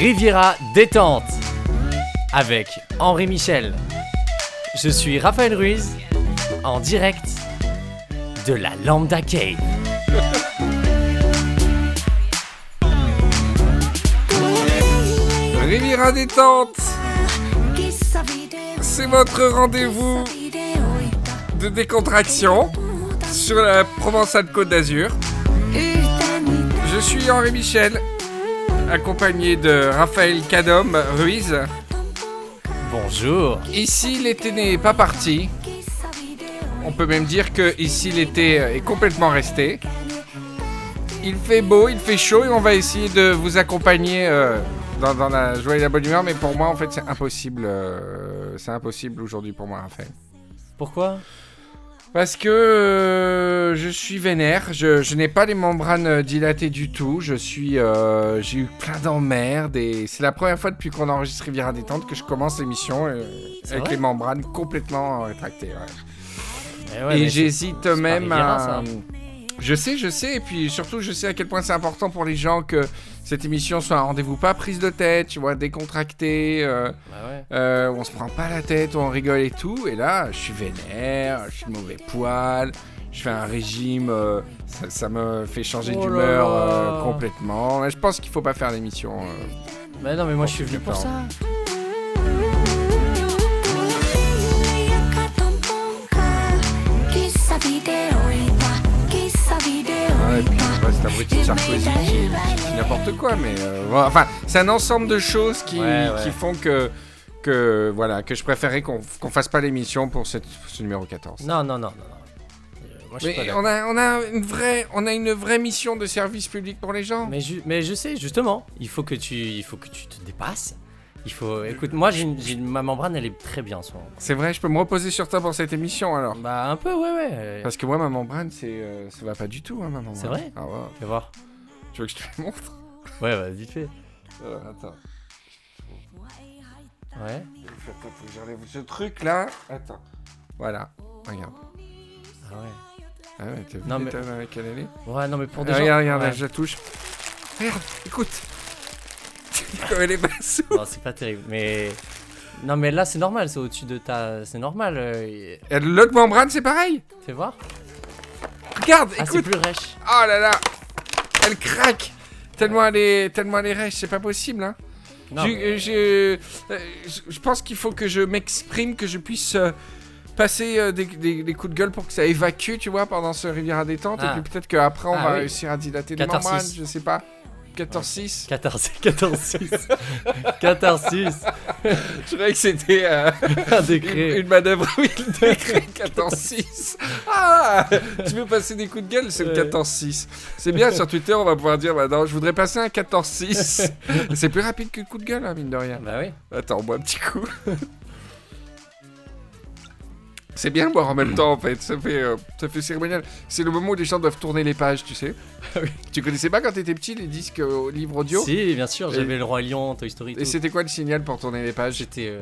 Riviera détente avec Henri Michel. Je suis Raphaël Ruiz en direct de la Lambda Cave. Riviera détente, c'est votre rendez-vous de décontraction sur la Provence-Alpes-Côte d'Azur. Je suis Henri Michel, accompagné de Raphaël Cadom Ruiz. Bonjour. Ici, l'été n'est pas parti. On peut même dire que ici, l'été est complètement resté. Il fait beau, il fait chaud et on va essayer de vous accompagner euh, dans, dans la joie et la bonne humeur. Mais pour moi, en fait, c'est impossible. euh, c'est impossible aujourd'hui pour moi, Raphaël. Pourquoi? Parce que euh, je suis vénère, je, je n'ai pas les membranes euh, dilatées du tout, je suis, euh, j'ai eu plein d'emmerdes et c'est la première fois depuis qu'on enregistre Riviera Détente que je commence l'émission euh, avec les membranes complètement rétractées. ouais. Eh ouais, et j'hésite même à... Je sais, je sais, et puis surtout je sais à quel point c'est important pour les gens que cette émission soit un rendez-vous pas prise de tête, tu vois, décontracté. euh, Bah ouais. euh, on se prend pas la tête, on rigole et tout. Et là, je suis vénère, je suis de mauvais poil, je fais un régime, euh, ça, ça me fait changer Oh d'humeur complètement. Je pense qu'il faut pas faire l'émission. euh. Bah non, mais moi je suis venu pour ça. Ouais, c'est abruti de Sarkozy qui, qui n'importe quoi, mais euh, voilà. enfin, c'est un ensemble de choses qui, Ouais, ouais. qui font que. Que, voilà, que je préférais qu'on qu'on fasse pas l'émission pour cette, ce numéro 14. Non, non, non, non. non. Euh, Moi je suis pas Mais d'accord. on a, on, a une vraie, on a une vraie mission de service public pour les gens. Mais, ju- mais je sais, justement, il faut que tu, il faut que tu te dépasses. Il faut. Écoute, moi, j'ai une- ma membrane, elle est très bien en ce moment. C'est vrai, je peux me reposer sur toi pour cette émission alors. Bah, un peu, ouais, ouais. euh, Parce que moi, ma membrane, c'est, euh, ça va pas du tout, hein, ma membrane. C'est vrai Ah ouais. Fais voir. Tu veux que je te le montre? Ouais, bah, vite fait. Alors, Attends. Ouais. Attends, faut que j'enlève ce truc là. Attends. Voilà. Regarde. Ah ouais. Ah ouais, t'as vu Non, mais- lequel elle est? Ouais, non, mais pour des Ah, gens. Regarde, regarde, ouais. je la touche. Regarde, écoute. Elle est basse. Non, c'est pas terrible, mais. Non, mais là, c'est normal, c'est au-dessus de ta. C'est normal. euh, Et L'autre membrane, c'est pareil. Fais voir. Regarde, Ah, c'est écoute. plus rêche. Oh là là. Elle craque. Tellement elle est, tellement elle est rêche, c'est pas possible, hein. Non, Je- mais- je, euh, je- je pense qu'il faut que je m'exprime, que je puisse euh, passer euh, des, des- des coups de gueule pour que ça évacue, tu vois, pendant ce Riviera détente. Ah. Et puis peut-être qu'après, on Ah va oui. réussir à dilater les 14-6. membranes, je sais pas. 14-6. 14, 14, 6. 14, 6. Je croyais que c'était euh, Un une, décret. une manœuvre, oui, le décret 14-6. Ah Tu veux passer des coups de gueule, c'est le Ouais. 14-6. C'est bien, sur Twitter, on va pouvoir dire, maintenant, je voudrais passer un 14-6. c'est plus rapide que le coup de gueule, hein, mine de rien. Bah oui. Attends, bois un petit coup. C'est bien de boire en même temps en fait, ça fait, euh, ça fait cérémonial. C'est le moment où les gens doivent tourner les pages, tu sais. Ah. Tu connaissais pas quand t'étais petit les disques euh, livres audio? Si, bien sûr, j'avais le Roi Lion, Toy Story. Et c'était quoi le signal pour tourner les pages? J'étais. euh,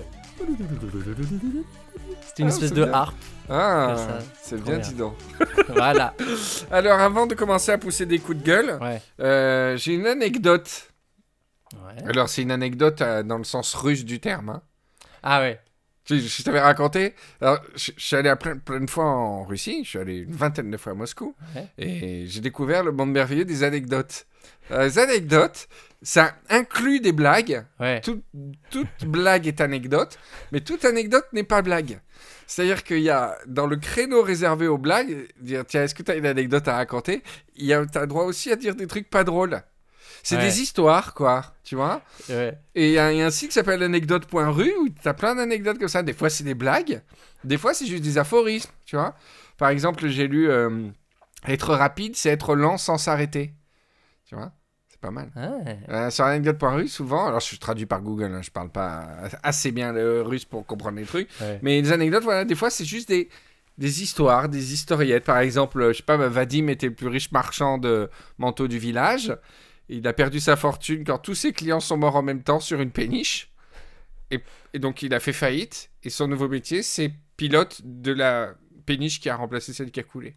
C'était une Ah, espèce de bien. harpe. Ah, c'est bien bien. dis donc. voilà. Alors avant de commencer à pousser des coups de gueule, Ouais. euh, j'ai une anecdote. Ouais. Alors c'est une anecdote euh, dans le sens russe du terme. hein. Ah ouais. Je t'avais raconté. Alors, je, je suis allé à plein, plein de fois en Russie. Je suis allé une vingtaine de fois à Moscou. Et j'ai découvert le monde merveilleux des anecdotes. Euh, les anecdotes, ça inclut des blagues. Ouais. Tout- toute blague est anecdote. Mais toute anecdote n'est pas blague. C'est-à-dire qu'il y a, dans le créneau réservé aux blagues, dire tiens, est-ce que tu as une anecdote à raconter? Il y a, t'as droit aussi à dire des trucs pas drôles. C'est Ouais. des histoires, quoi. Tu vois Ouais. et il y, a un site qui s'appelle anecdote.ru où t'as plein d'anecdotes comme ça. Des fois, c'est des blagues. Des fois, c'est juste des aphorismes, tu vois. Par exemple, j'ai lu euh, Être rapide, c'est être lent sans s'arrêter. Tu vois C'est pas mal. Ouais. Euh, sur anecdote.ru, souvent, alors je suis traduit par Google, hein, je parle pas assez bien le russe pour comprendre les trucs. Mais les anecdotes, voilà, des fois, c'est juste des, des histoires, des historiettes. Par exemple, je sais pas, Vadim était le plus riche marchand de manteaux du village. Il a perdu sa fortune quand tous ses clients sont morts en même temps sur une péniche. Et, et donc, il a fait faillite. Et son nouveau métier, c'est pilote de la péniche qui a remplacé celle qui a coulé.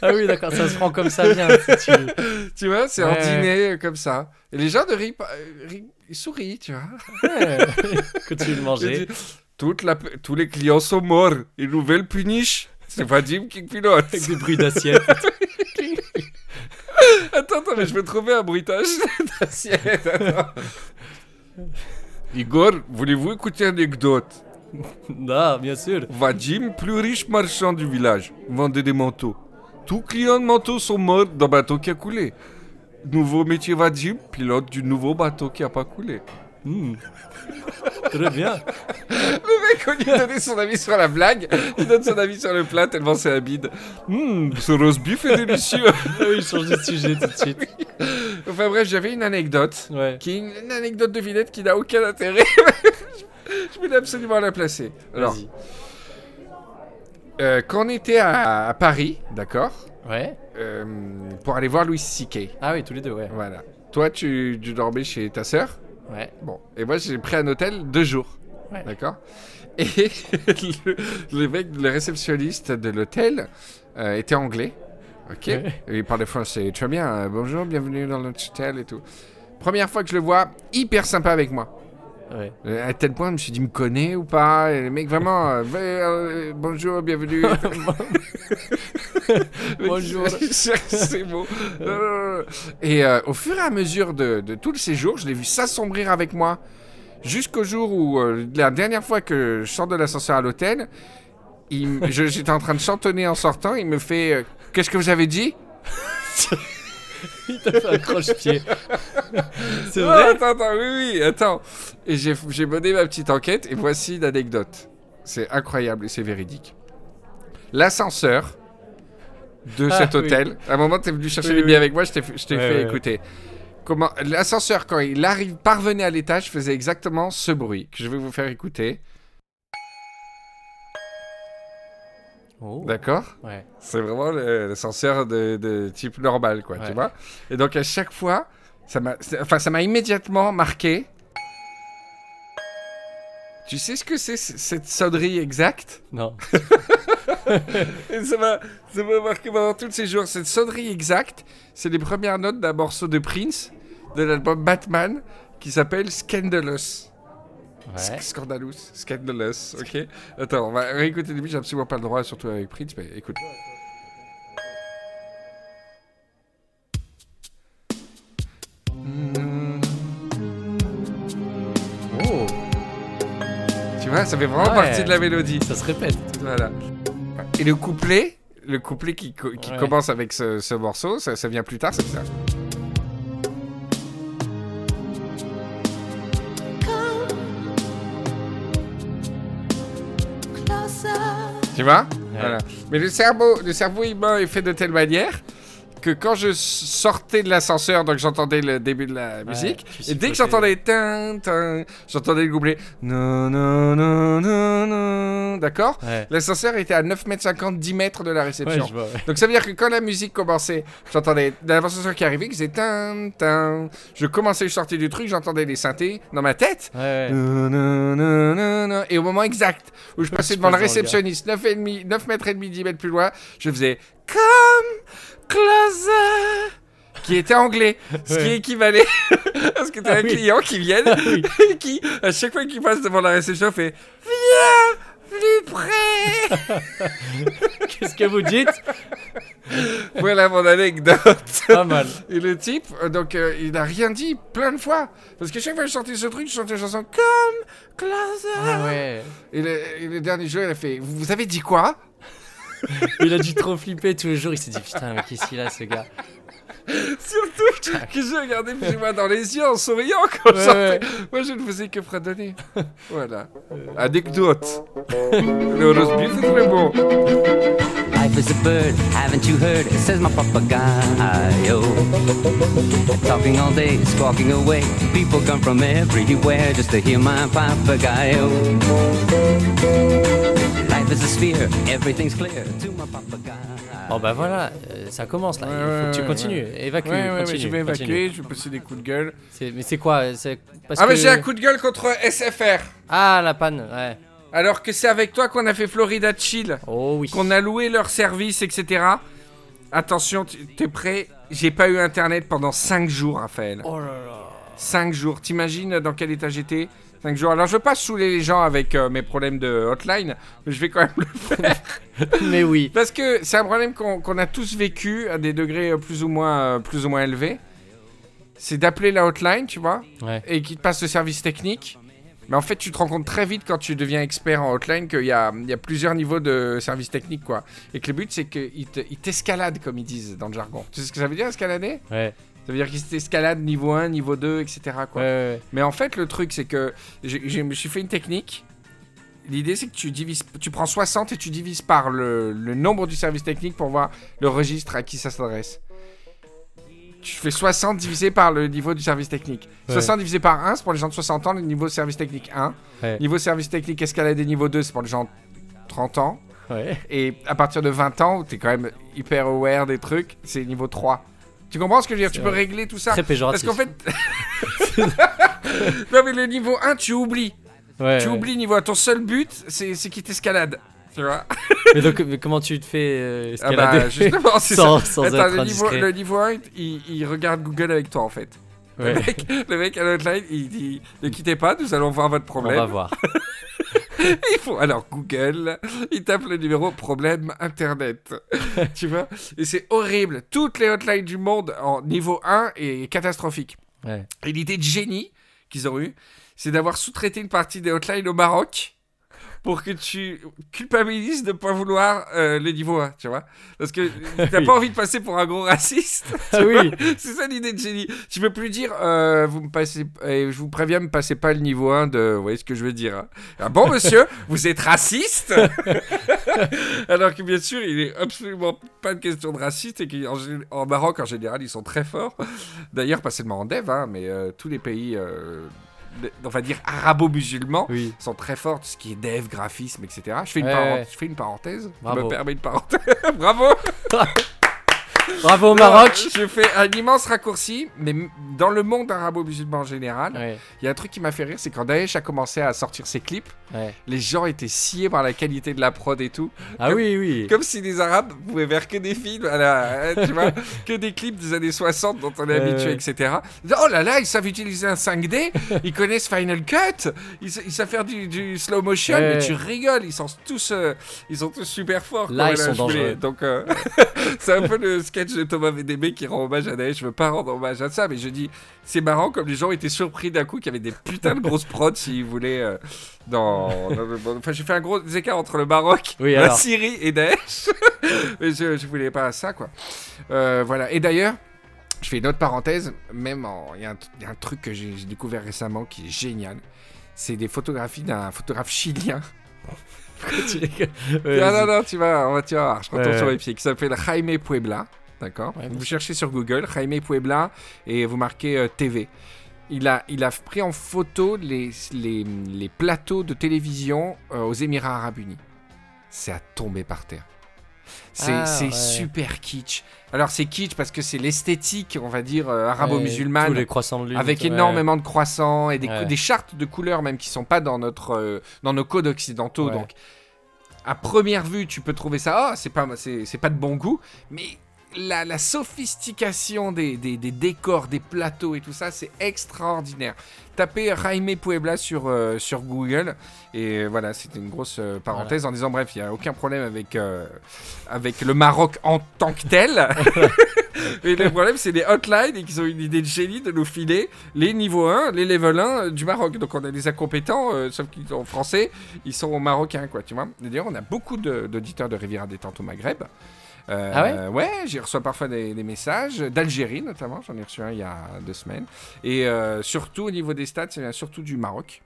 Ah oui, d'accord, ça se prend comme ça bien. si tu- Tu vois, c'est Ouais, dîner euh, comme ça. Et les gens de rient, pas- euh, rient- ils sourient, tu vois. Ouais. Continue de manger. dit, Toute la, tous les clients sont morts. Une nouvelle puniche. C'est Vadim qui pilote. Avec des bruits d'assiette. Attends, attends, mais je vais trouver un bruitage d'assiette. Igor, voulez-vous écouter une anecdote? Non, bien sûr. Vadim, plus riche marchand du village, vendait des manteaux. Tous clients de manteaux sont morts d'un bateau qui a coulé. Nouveau métier Vadim, pilote du nouveau bateau qui a pas coulé. Hmm. Très bien. Le mec, au lieu de donner son avis sur la blague, il donne son avis sur le plat tellement c'est un bide. Hum, ce roast beef est délicieux. Oui, change de sujet tout de suite. enfin bref, j'avais une anecdote, Ouais. qui est une, une anecdote de Villette qui n'a aucun intérêt. Je voulais absolument la placer. Alors, euh, quand on était à, à Paris, d'accord, Ouais. euh, pour aller voir Louis C.K., Ah oui, tous les deux, ouais. voilà. Toi, tu, tu dormais chez ta sœur? Ouais. Bon, et moi j'ai pris un hôtel deux jours. Ouais. D'accord? Et le, le mec, le réceptionniste de l'hôtel euh, était anglais. Ok? Ouais. Et il parlait français. Très bien, euh, bonjour, bienvenue dans notre hôtel et tout. Première fois que je le vois, hyper sympa avec moi. Ouais. Euh, À tel point, je me suis dit, me connaît ou pas? Et le mec, vraiment, euh, Ouais, euh, bonjour, bienvenue. Bonjour. C'est beau. Et euh, au fur et à mesure de, de tout le séjour, je l'ai vu s'assombrir avec moi. Jusqu'au jour où, la dernière fois que je sors de l'ascenseur à l'hôtel, j'étais en train de chantonner en sortant. Il me fait Qu'est-ce que vous avez dit? Il t'a fait un croche-pied. C'est vrai Attends, attends, oui, oui, attends. Et j'ai mené ma petite enquête et voici l'anecdote. C'est incroyable et c'est véridique. L'ascenseur de Ah, cet oui. hôtel, à un moment, tu es venu chercher Oui, les oui. billets avec moi, je t'ai fait, je t'ai Ouais, fait ouais. écouter. Comment L'ascenseur, quand il arrive, parvenait à l'étage, faisait exactement ce bruit que je vais vous faire écouter. Oh. D'accord Ouais. C'est vraiment le- l'ascenseur de, de type normal, quoi, tu vois Et donc, à chaque fois, ça m'a enfin, ça immédiatement marqué. Tu sais ce que c'est, cette sonnerie exacte? Non. Et ça m'a marqué pendant tous ces jours. Cette sonnerie exacte, c'est les premières notes d'un morceau de Prince, de l'album Batman, qui s'appelle Scandalous. Ouais. Sc- Scandalous, Scandalous, ok Attends, on va réécouter le début, j'ai absolument pas le droit, surtout avec Prince, mais écoute. Oh. Tu vois, ça fait vraiment Ouais. partie de la mélodie. Ça se répète. Voilà. Et le couplet, le couplet qui, co- qui Ouais. commence avec ce, ce morceau, ça, ça vient plus tard, c'est ça. Tu vois Voilà. Mais le cerveau, le cerveau humain est fait de telle manière que quand je sortais de l'ascenseur, donc j'entendais le début de la musique, tu et dès que j'entendais tin, tin, j'entendais le couplet non, non, non, non, non, d'accord Ouais. L'ascenseur était à 9 mètres 50, 10 mètres de la Ouais, réception. vois. ouais. Donc ça veut dire que quand la musique commençait, j'entendais l'ascenseur qui arrivait, qui faisait tin, tin. Je commençais, je sortais du truc, j'entendais les synthés dans ma tête. Ouais, ouais. Non, non, non, non, non. Et au moment exact où je passais devant le réceptionniste, 9, et demi, 9 mètres et demi, 10 mètres plus loin, je faisais Come closer qui était anglais, ce qui équivalait à ce que tu as Ah un oui. client qui vienne oui. et qui, à chaque fois qu'il passe devant la réception, fait Viens plus près Qu'est-ce que vous dites? Voilà mon anecdote. Pas mal. Et le type, euh, donc, euh, il n'a rien dit plein de fois. Parce que chaque fois que je chantais ce truc, je chantais une chanson comme Closer. Ah ouais. Et, le, et le dernier jour, il a fait Vous avez dit quoi? Il a dû trop flipper tous les jours. Il s'est dit putain, mais qu'est-ce qu'il a ce gars Surtout que je regardais plus ou dans les yeux en souriant quand Ouais, ouais. Moi, je ne faisais que fredonner. voilà. Anecdote. le roast beef est très bon. Life is a bird, haven't you heard? Says my papagayo. Talking all day, squawking away. People come from everywhere just to hear my papagayo. Life is a sphere, everything's clear to my papagayo. Bon bah voilà, euh, ça commence là. Ouais, Il faut ouais, que tu ouais, continues. Évacue. Ouais, continue, je vais continue. évacuer, je vais passer des coups de gueule. C'est- Mais c'est quoi c'est parce Ah, mais que- j'ai un coup de gueule contre SFR. Ah la panne, ouais. Alors que c'est avec toi qu'on a fait Florida Chill, Oh oui. qu'on a loué leur service, etc. Attention, t'es prêt? J'ai pas eu internet pendant 5 jours, Raphaël. Oh là là. 5 jours. T'imagines dans quel état j'étais? 5 jours. Alors, je veux pas saouler les gens avec euh, mes problèmes de hotline, mais je vais quand même le faire. Mais oui. Parce que c'est un problème qu'on a tous vécu à des degrés euh, plus ou moins, euh, plus ou moins élevés. C'est d'appeler la hotline, tu vois, Ouais. et qu'ils te passent le service technique. Mais en fait, tu te rends compte très vite quand tu deviens expert en hotline qu'il y a, il y a plusieurs niveaux de service technique, quoi. Et que le but, c'est qu'ils te- ils t'escaladent, comme ils disent dans le jargon. Tu sais ce que ça veut dire, escalader? Ouais. Ça veut dire qu'ils t'escaladent niveau 1, niveau 2, etc. Quoi. Mais en fait, le truc, c'est que je me suis fait une technique. L'idée, c'est que tu divises, tu prends 60 et tu divises par le, le nombre du service technique pour voir le registre à qui ça s'adresse. Tu fais 60 divisé par le niveau du service technique. Ouais. 60 divisé par 1, c'est pour les gens de 60 ans, le niveau service technique 1. Ouais. Niveau service technique escaladé niveau 2, c'est pour les gens de 30 ans. ouais. Et à partir de 20 ans, où t'es quand même hyper aware des trucs, c'est niveau 3. Tu comprends ce que je veux dire? Tu peux régler tout ça. Très Parce péjoratif. qu'en fait. non, mais le niveau 1, tu oublies. Ouais, tu ouais. oublies niveau 1. Ton seul but, c'est qu'il t'escalade. Tu vois? Mais donc, mais comment tu te fais euh, Ah escalader? bah, justement, c'est sans, ça. sans Attends, être le niveau, indiscret le niveau 1, il, il regarde Google avec toi en fait. Ouais. Le, mec, le mec à l'hotline, il dit Ne quittez pas, nous allons voir votre On va problème. voir. Il faut alors Google, il tape le numéro problème internet. tu vois? Et c'est horrible. Toutes les hotlines du monde en niveau 1 est catastrophique. Ouais. Et l'idée de génie qu'ils ont eue, c'est d'avoir sous-traité une partie des hotlines au Maroc pour que tu culpabilises de ne pas vouloir euh, le niveau 1, tu vois Parce que t'as Oui. pas envie de passer pour un gros raciste. Ah oui. C'est ça l'idée de génie. Tu peux plus dire, euh, vous me passez, eh, je vous préviens, me passez pas le niveau 1 de, vous voyez ce que je veux dire. hein. Ah bon, monsieur, vous êtes raciste? Alors que bien sûr, il est absolument pas de question de raciste et qu'en en Maroc, en général, ils sont très forts. D'ailleurs, pas seulement en dev, hein, mais euh, tous les pays, euh, on va dire arabo-musulmans, Oui. sont très forts, tout ce qui est dev, graphisme, etc. Je fais une, Ouais, paren- ouais. je fais une parenthèse. Je Bravo. me permets une parenthèse. Bravo Bravo au Maroc. je fais un immense raccourci, mais dans le monde arabo-musulman en général, il Ouais. y a un truc qui m'a fait rire, c'est quand Daesh a commencé à sortir ses clips, Ouais. les gens étaient sciés par la qualité de la prod et tout. Ah Comme- oui, oui. Comme si les Arabes pouvaient faire que des films, à la- tu vois, que des clips des années 60 dont on est Euh. habitué, etc. Oh là là, ils savent utiliser un 5D, ils connaissent Final Cut, ils, sa- ils savent faire du, du slow motion, Ouais. mais tu rigoles, ils sont tous, euh, ils sont tous super forts. Là, quoi, ils sont voulais- dangereux. Donc, euh, c'est un peu le sketch de Thomas VDB qui rend hommage à Daesh. Je veux pas rendre hommage à ça, mais je dis, c'est marrant comme les gens étaient surpris d'un coup qu'il y avait des putains de grosses prods s'ils voulaient. euh, dans, dans le monde. Enfin, j'ai fait un gros écart entre le Maroc, Oui, la. Syrie et Daesh. mais je, je voulais pas ça, quoi. Euh, voilà. Et d'ailleurs, je fais une autre parenthèse. Même il y, a un- il y a un truc que j'ai découvert récemment qui est génial. C'est des photographies d'un photographe chilien. Tu rigoles. Ouais, non, non, non, tu vas, on va, tu vas voir, je retourne Ouais. sur mes pieds, qui s'appelle Jaime Puebla. D'accord Ouais, Vous bien cherchez sur Google Jaime Puebla et vous marquez euh, TV. Il a, il a pris en photo les, les, les plateaux de télévision euh, aux Émirats Arabes Unis. C'est à tomber par terre. C'est Ah, c'est ouais. super kitsch. Alors c'est kitsch parce que c'est l'esthétique, on va dire, euh, Ouais, arabo-musulmane. Tous les croissants de lune. Avec ouais. énormément de croissants et des, Ouais. des chartes de couleurs même qui sont pas dans notre euh, dans nos codes occidentaux. Ouais. Donc à première vue, tu peux trouver ça, ah, c'est pas c'est c'est pas de bon goût, mais la, la sophistication des, des- des décors, des plateaux et tout ça, c'est extraordinaire. Tapez Jaime Puebla sur, euh, sur Google et voilà, c'était une grosse euh, parenthèse en disant bref, il n'y a aucun problème avec, euh, avec le Maroc en tant que tel. et le problème, c'est les hotlines et qu'ils ont une idée de génie de nous filer les niveaux 1, les level 1 euh, du Maroc. Donc on a des incompétents, euh, sauf qu'ils sont français, ils sont marocains, quoi, tu vois. D'ailleurs, on a beaucoup de- d'auditeurs de Riviera Détente au Maghreb. Euh, Ah ouais? j'y reçois parfois des, des messages, d'Algérie notamment, j'en ai reçu un il y a deux semaines. Et euh, surtout au niveau des stats, ça vient surtout du Maroc.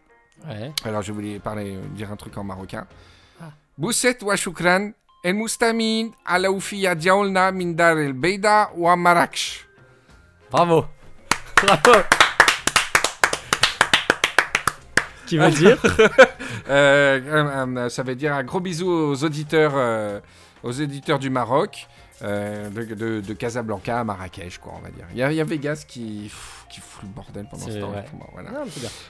Ouais. Alors je voulais parler, euh, dire un truc en marocain. Ah. Bousset wa shukran, el mustamin ala oufiya diaolna min dar el beida wa Marrakech. Bravo. Bravo. Qui veut dire? Euh, ça veut dire un gros bisou aux auditeurs, aux éditeurs du Maroc, euh, de, de- de Casablanca à Marrakech, quoi, on va dire. Il y, a- il y a Vegas qui, pff, qui fout le bordel pendant ce temps. ouais. Voilà. Non.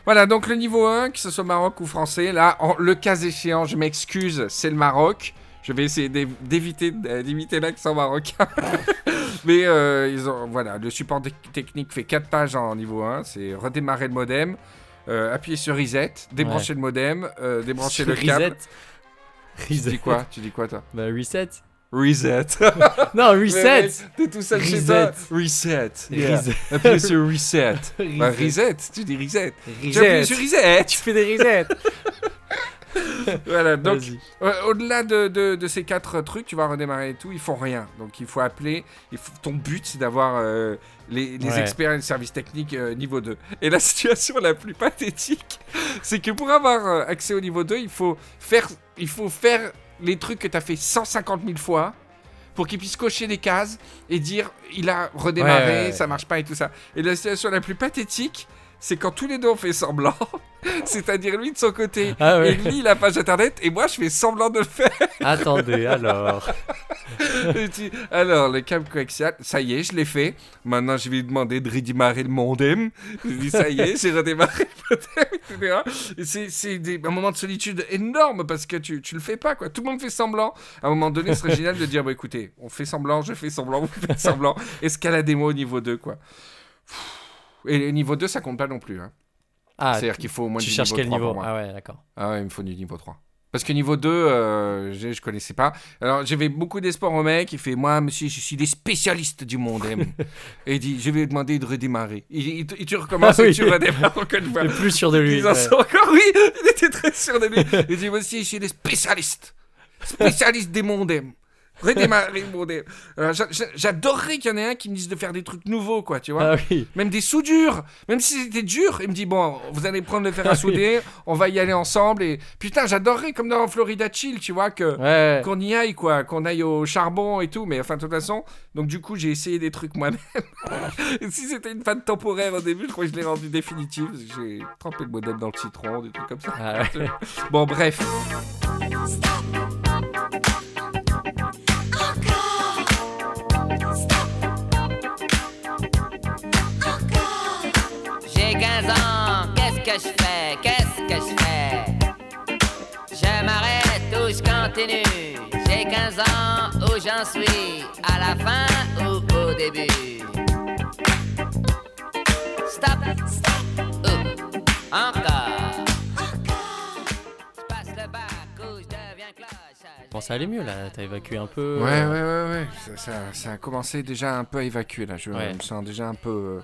Voilà, donc le niveau 1, que ce soit Maroc ou français, là, en- le cas échéant, je m'excuse, c'est le Maroc. Je vais essayer d'év- d'éviter d'imiter l'accent marocain. Mais euh, ils ont, voilà, le support tec- technique fait 4 pages en niveau 1. C'est redémarrer le modem, euh, appuyer sur reset, débrancher le modem, débrancher le câble. Reset. Tu dis quoi? Tu dis quoi toi? Bah, reset. Reset. Non, reset. T'es tout seul chez Reset. toi. Reset. Yeah. Reset. Appuyer sur reset. Bah, Reset. reset. Tu dis reset. Tu appuies sur reset. Tu fais des resets. Voilà, donc. Euh, Au-delà de, de- de ces quatre trucs, tu vas redémarrer et tout, ils font rien. Donc il faut appeler. il faut- ton but, c'est d'avoir euh, les, les Ouais. experts et le service technique euh, niveau 2. Et la situation la plus pathétique, c'est que pour avoir euh, accès au niveau 2, il faut faire, il faut faire les trucs que tu as fait 150 000 fois pour qu'ils puissent cocher des cases et dire il a redémarré, Ouais, ouais, ouais. ça marche pas et tout ça. Et la situation la plus pathétique, c'est quand tous les deux on fait semblant, c'est-à-dire lui de son côté Ah ouais. et lui la page internet et moi je fais semblant de le faire. Attendez, alors. Tu- Alors, le câble coaxial, ça y est, je l'ai fait. Maintenant, je vais lui demander de redémarrer le modem. Je dis, ça y est, j'ai redémarré le modem, etc. Et c'est, des- un moment de solitude énorme parce que tu, tu le fais pas, quoi. Tout le monde fait semblant. À un moment donné, ce serait génial de dire, bah écoutez, on fait semblant, je fais semblant, vous faites semblant. Escaladez moi au niveau 2, quoi? Et niveau 2, ça compte pas non plus. Hein. Ah, C'est-à-dire qu'il faut au moins tu du cherches niveau quel 3 pour niveau moi. Ah ouais, d'accord. Ah ouais, il me faut du niveau 3. Parce que niveau 2, euh, je, je connaissais pas. Alors j'avais beaucoup d'espoir au mec. Il fait Moi, monsieur, je suis des spécialistes du modem. et il dit Je vais lui demander de redémarrer. Et, et- et tu recommences Ah oui. et tu redémarres encore une fois. Le plus sûr de lui. Ils en ouais. sont encore, oui, il était très sûr de lui. Il dit Moi aussi, je suis des spécialistes. Spécialistes des modems. Redémarrer le j'a- J'adorerais qu'il y en ait un qui me dise de faire des trucs nouveaux, quoi, tu vois. Ah oui. Même des soudures, même si c'était dur, il me dit bon, vous allez prendre le fer à Ah souder, on va y aller ensemble et putain, j'adorerais comme dans Florida Chill, tu vois que Ouais. qu'on y aille quoi, qu'on aille au charbon et tout, mais enfin de toute façon, donc du coup j'ai essayé des trucs moi-même. si c'était une panne temporaire au début, je crois que je l'ai rendu définitive. J'ai trempé le modem dans le citron, des trucs comme ça. Ah ouais. Bon bref, 15 ans, qu'est-ce que je fais? Qu'est-ce que je fais? Je m'arrête ou je continue. J'ai 15 ans, où j'en suis. À la fin ou au début? Stop, stop, ou encore? Bon, ça allait mieux là. T'as évacué un peu. ouais euh, ouais ouais ouais, ça, ça- ça a commencé déjà un peu à évacuer là, je Ouais. me sens déjà un peu euh,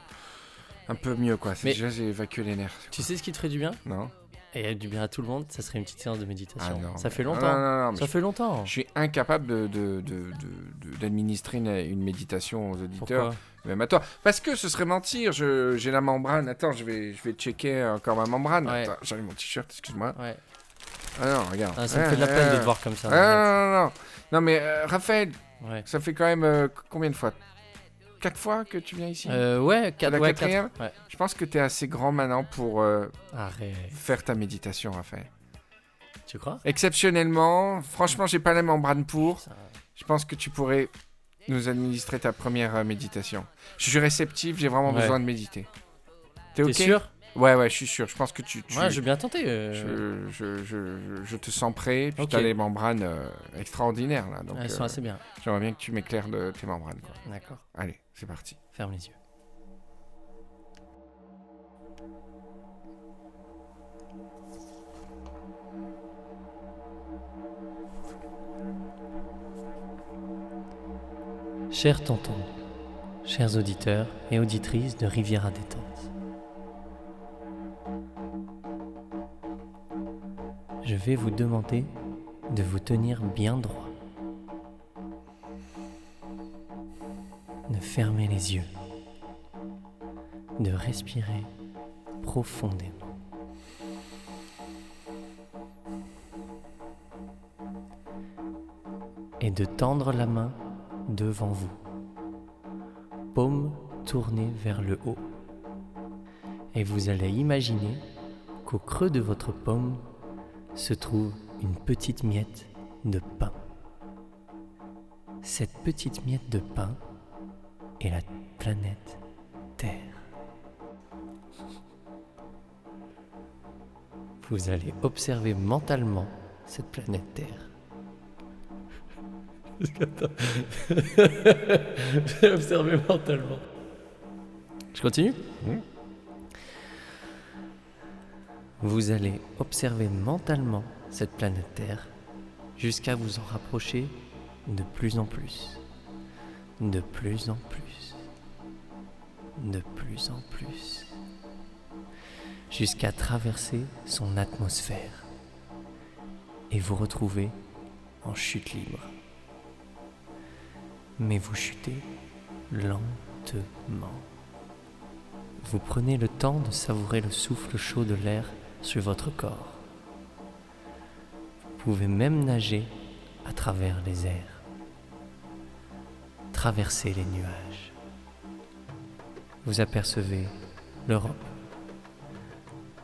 un peu mieux quoi. Mais- déjà j'ai évacué les nerfs. Tu sais ce qui te ferait du bien? Non. Et du bien à tout le monde, ça serait une petite séance de méditation. Ah non. ça fait longtemps. non, non, ça je- fait longtemps. Je suis incapable de, de- de- d'administrer une, une méditation aux auditeurs, Pourquoi? même à toi. Parce que ce serait mentir, j'ai la membrane. Attends, je vais, je vais checker encore ma membrane. Ouais. Attends, j'enlève mon t-shirt, excuse-moi. Ouais. Ah non, regarde. Ah, ça me Ah, fait de la peine ah, de te voir comme ça. Ah, non, non, non. Non, mais euh, Raphaël, Ouais. ça fait quand même euh, combien de fois Quatre fois que tu viens ici Euh, ouais, 4 la ouais, quatrième quatre. Ouais. Je pense que tu es assez grand maintenant pour euh, faire ta méditation, Raphaël. Tu crois? Exceptionnellement, franchement, j'ai pas la membrane pour. Ça- Je pense que tu pourrais nous administrer ta première euh, méditation. Je suis réceptif, j'ai vraiment Ouais. besoin de méditer. T'es sûr? Ouais, ouais, je suis sûr. Je pense que tu. tu- Ouais, j'ai bien tenté. euh, je, je, je, te sens prêt. Puis Ok. t'as les membranes euh, extraordinaires là. Donc, Elles sont euh, assez bien. j'aimerais bien que tu m'éclaires de tes membranes. D'accord. Allez, c'est parti. Ferme les yeux. Chers tontons, chers auditeurs et auditrices de Riviera Détente, je vais vous demander de vous tenir bien droit. de fermer les yeux, de respirer profondément. Et de tendre la main devant vous, paume tournée vers le haut. Et vous allez imaginer qu'au creux de votre paume se trouve une petite miette de pain. Cette petite miette de pain et la planète Terre. Vous allez observer mentalement cette planète Terre. J'ai observé mentalement. Je continue? Vous allez observer mentalement cette planète Terre jusqu'à vous en rapprocher de plus en plus. De plus en plus. De plus en plus. Jusqu'à traverser son atmosphère. Et vous retrouver en chute libre. Mais vous chutez lentement. Vous prenez le temps de savourer le souffle chaud de l'air sur votre corps. Vous pouvez même nager à travers les airs, traverser les nuages. Vous apercevez l'Europe,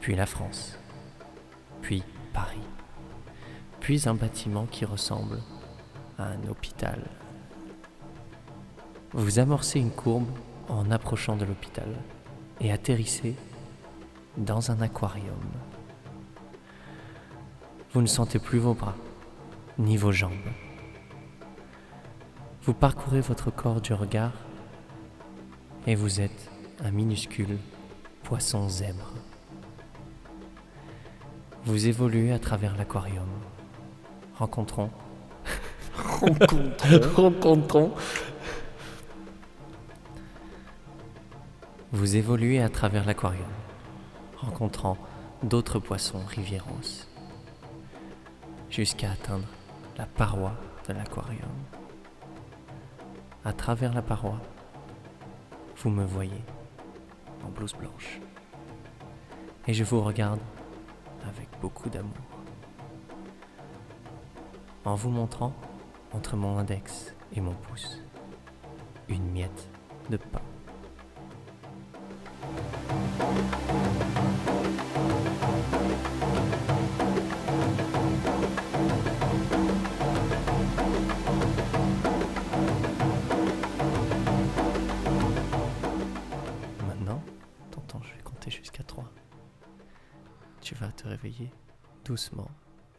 puis la France, puis Paris, puis un bâtiment qui ressemble à un hôpital. Vous amorcez une courbe en approchant de l'hôpital et atterrissez dans un aquarium. Vous ne sentez plus vos bras, ni vos jambes. Vous parcourez votre corps du regard et vous êtes un minuscule poisson zèbre. Vous évoluez à travers l'aquarium. Rencontrons. Rencontrons. Rencontrons. Vous évoluez à travers l'aquarium, rencontrant d'autres poissons rivieros, jusqu'à atteindre la paroi de l'aquarium. À travers la paroi, vous me voyez en blouse blanche. Et je vous regarde avec beaucoup d'amour. En vous montrant, entre mon index et mon pouce, une miette de pain. Tonton, je vais compter jusqu'à 3. Tu vas te réveiller doucement,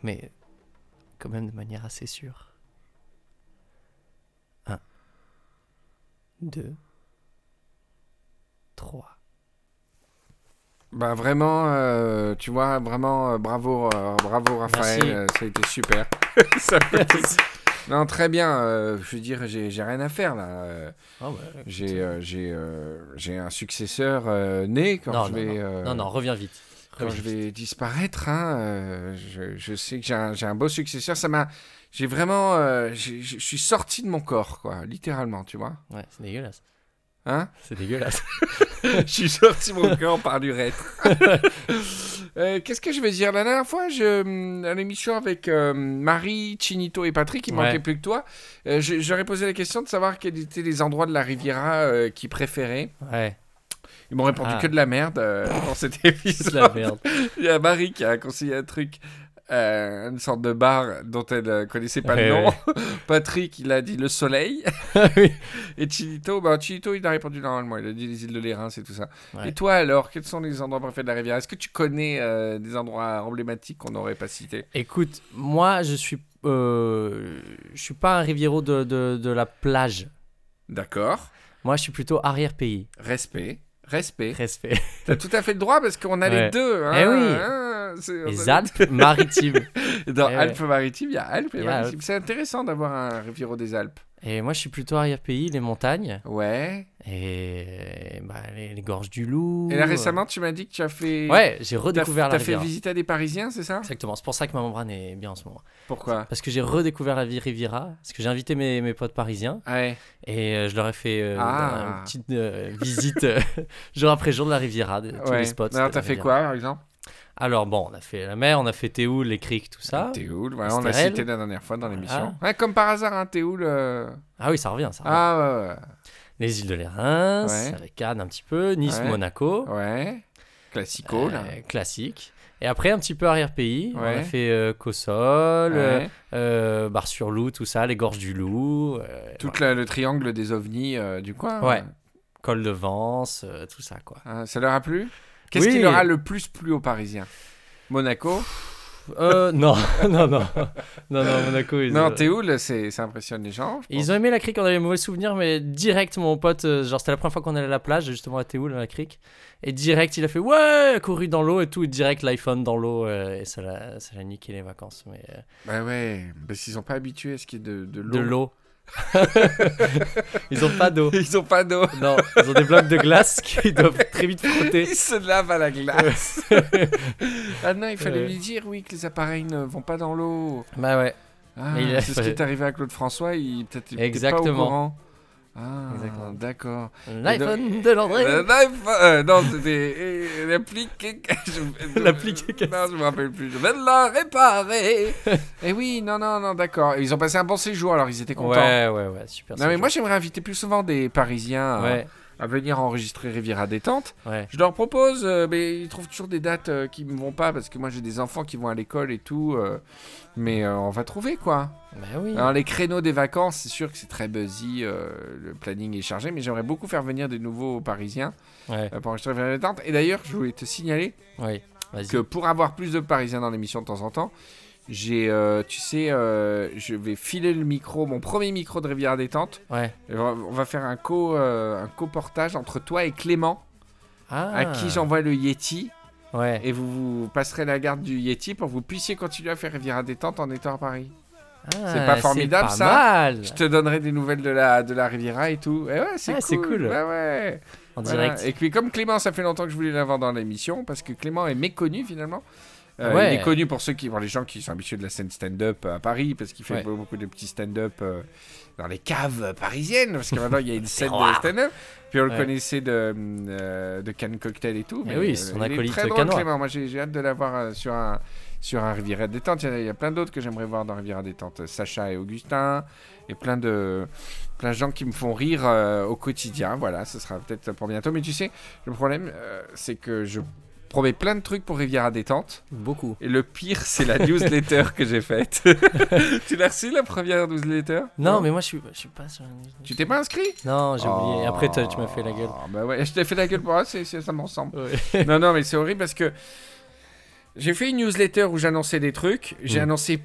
mais quand même de manière assez sûre. 1, 2, 3. Bah vraiment, euh, tu vois, vraiment, euh, bravo, euh, bravo Raphaël, ça a été super. Ça fait. Non, très bien, euh, je veux dire, j'ai j'ai rien à faire là. euh, Ah ouais, J'ai euh, j'ai euh, j'ai un successeur euh, né quand non, je non, vais... non. euh, non, non, reviens vite. quand Reviens je vite. vais disparaître, hein, euh, je, je sais que j'ai un, j'ai un beau successeur. Ça m'a, j'ai vraiment, euh, j'ai- je suis sorti de mon corps, quoi, littéralement, tu vois. Ouais, c'est dégueulasse. Hein? C'est dégueulasse. Je suis sorti mon corps par l'urètre. Euh, Qu'est-ce que je vais dire? La dernière fois, je, hum, à l'émission avec euh, Marie, Chinito et Patrick, il Ouais. manquait plus que toi, euh, j'aurais posé la question de savoir quels étaient les endroits de la Riviera euh, qu'ils préféraient. ouais, Ils m'ont répondu Ah. que de la merde dans cet de épisode. la merde. Il y a Marie qui a conseillé un truc, euh, une sorte de bar dont elle ne connaissait pas le Ouais, nom. Patrick, il a dit le soleil. oui. Et Chilito, bah, Chilito, il a répondu normalement. Il a dit les îles de l'Érins et tout ça. Ouais. Et toi alors, quels sont les endroits préférés de la rivière? Est-ce que tu connais euh, des endroits emblématiques qu'on n'aurait pas cités? Écoute, moi, je suis, euh, je suis pas un riviero de, de, de la plage. D'accord. Moi, je suis plutôt arrière-pays. Respect. Respect. Respect. T'as tout à fait le droit parce qu'on a les deux. Hein, Eh oui. hein, Les a- Alpes maritimes. Dans Eh. Alpes-Maritimes, il y a Alpes et Maritimes. C'est intéressant d'avoir un riviero des Alpes. Et moi, je suis plutôt arrière-pays, les montagnes. Ouais. Et bah, les, les gorges du loup. Et là récemment, tu m'as dit que tu as fait. Ouais, j'ai redécouvert la t'as fait visiter à des Parisiens, c'est ça? Exactement, c'est pour ça que ma membrane est bien en ce moment. Pourquoi? Parce que j'ai redécouvert la vie Riviera, parce que j'ai invité mes, mes potes parisiens Ouais. et euh, je leur ai fait euh, Ah. une petite euh, visite jour après jour de la Riviera, de tous ouais. les spots. Alors, t'as fait quoi, par exemple? Alors bon, on a fait la mer, on a fait Théoul, les criques, tout ça. Théoul, voilà, on a Estérel. cité la dernière fois dans l'émission. Voilà. Ouais, comme par hasard, hein, Théoul. euh, Ah oui, ça revient, ça revient. Ah, ouais, ouais. Les îles de l'Érins, Ouais. avec Cannes un petit peu, Nice, Ouais. Monaco, Ouais. Classico, là. euh, classique. Et après un petit peu arrière-pays, on Ouais. a fait euh, Cossol, Bar-sur-Loup, tout ça, les gorges du Loup, Tout la- le triangle des ovnis du coin. Ouais. Col de Vence, tout ça quoi. Hein, ça leur a plu? Qu'est-ce Oui. qui leur a le plus plu aux Parisiens? Monaco? Euh, non, non, non, non, non, Monaco. Ils, Non, Théoul, ça impressionne les gens. Ils ont aimé la crique, on avait mauvais souvenirs, mais direct, mon pote, euh, genre c'était la première fois qu'on allait à la plage, justement à Théoul, à la crique, et direct il a fait ouais, couru dans l'eau et tout, et direct l'iPhone dans l'eau, euh, et ça l'a, niqué les vacances, mais euh, Bah ouais, parce qu'ils sont pas habitués à ce qu'il y ait de, de l'eau. de l'eau. ils ont pas d'eau. Ils ont pas d'eau. Non, ils ont des blocs de glace qu'ils doivent très vite frotter. Ils se lavent à la glace. ah non, il fallait lui dire, oui, que les appareils ne vont pas dans l'eau. Bah ouais, Ah, c'est ce qui est arrivé à Claude François, il peut-être pas au Exactement. Ah, Exactement. d'accord. l'iPhone de l'André. Euh, l'iPhone- euh, non, c'était euh, l'appli. je- L'appli qui est Non, je me rappelle plus. Je vais la réparer. Et oui, non, non, non, d'accord. Ils ont passé un bon séjour, alors ils étaient contents. Ouais, ouais, ouais, super. Non, mais moi, j'aimerais inviter plus souvent des Parisiens à, Ouais, à venir enregistrer Riviera Détente. ouais. Je leur propose, euh, mais ils trouvent toujours des dates euh, qui me vont pas parce que moi j'ai des enfants qui vont à l'école et tout. euh, mais euh, on va trouver quoi. Bah oui. Alors les créneaux des vacances, c'est sûr que c'est très buzzy, euh, le planning est chargé, mais j'aimerais beaucoup faire venir des nouveaux Parisiens Ouais, euh, pour enregistrer Riviera Détente. Et d'ailleurs, je voulais te signaler. Vas-y. que pour avoir plus de Parisiens dans l'émission de temps en temps, j'ai, euh, tu sais, euh, je vais filer le micro, mon premier micro de Riviera Détente. Ouais. On va- faire un co, euh, un co-portage entre toi et Clément, Ah. à qui j'envoie le Yeti. Ouais. Et vous, vous passerez la garde du Yeti pour que vous puissiez continuer à faire Riviera Détente en étant à Paris. Ah, c'est pas formidable, pas ça mal. Je te donnerai des nouvelles de la, de la Riviera et tout. Et ouais, c'est Ah, cool. cool. Ouais, ouais. En Voilà. direct. Et puis comme Clément, ça fait longtemps que je voulais l'avoir dans l'émission, parce que Clément est méconnu finalement. Euh, Ouais. Il est connu pour ceux qui, pour les gens qui sont habitués de la scène stand-up à Paris, parce qu'il fait Ouais. beaucoup de petits stand-up euh, dans les caves parisiennes, parce que maintenant il y a une scène de stand-up. Puis on le connaissait de, euh, de Cannes Cocktail et tout. Eh mais, oui, euh, son il est acolyte très drôle. Clément. Moi j'ai hâte de l'avoir euh, sur un sur un Riviera Détente. Il y, a, il y a plein d'autres que j'aimerais voir dans Riviera Détente. Sacha et Augustin, et plein de, plein de gens qui me font rire euh, au quotidien. Voilà, ce sera peut-être pour bientôt. Mais tu sais, le problème, euh, c'est que je promets plein de trucs pour Riviera Détente. Beaucoup. Et le pire, c'est la newsletter que j'ai faite. tu l'as reçu, la première newsletter? Non, mais moi je suis, je suis pas sur. Tu t'es pas inscrit? Non, j'ai oublié. Oh. Après, toi, tu m'as fait la gueule. Bah ouais, je t'ai fait la gueule pour ça, ça m'ensemble. Ouais. non, non, mais c'est horrible parce que j'ai fait une newsletter où j'annonçais des trucs. J'ai Mm. annoncé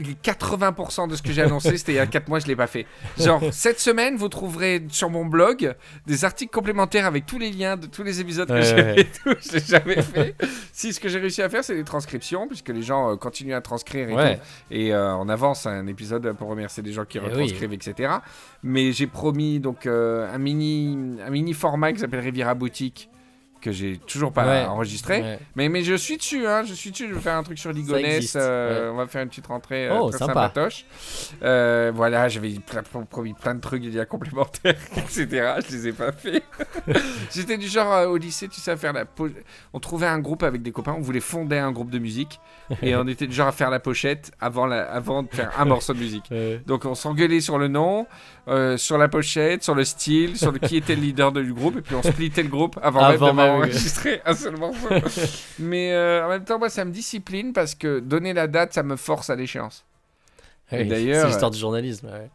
80% de ce que j'ai annoncé, c'était il y a 4 mois, je l'ai pas fait. Genre, cette semaine, vous trouverez sur mon blog des articles complémentaires avec tous les liens de tous les épisodes que Ouais, j'ai ouais. fait et tout. Je l'ai jamais fait. si ce que j'ai réussi à faire, c'est des transcriptions, puisque les gens euh, continuent à transcrire et Ouais. tout. Et euh, on avance un épisode pour remercier des gens qui Eh oui. retranscrivent, etc. Mais j'ai promis donc euh, un mini un mini format qui s'appelle Riviera Boutique que j'ai toujours pas Ouais. enregistré. Ouais. Mais, mais je suis dessus, hein, je suis dessus. Je vais faire un truc sur Ligonesse. euh, ouais. On va faire une petite rentrée euh, Oh, très sympa. sympatoche. Euh, voilà, j'avais promis plein de trucs, il y a complémentaires, etc. Je les ai pas fait. J'étais du genre euh, au lycée, tu sais, à faire la. po- On trouvait un groupe avec des copains, on voulait fonder un groupe de musique. et on était du genre à faire la pochette avant, la... avant de faire un morceau de musique. Donc on s'engueulait sur le nom, euh, sur la pochette, sur le style, sur le qui était le leader du groupe, et puis on splitait le groupe avant, Avant même d'avoir enregistré un seul morceau. Mais euh, en même temps, moi, ça me discipline parce que donner la date, ça me force à l'échéance. Oui, d'ailleurs, C'est l'histoire du journalisme. ouais.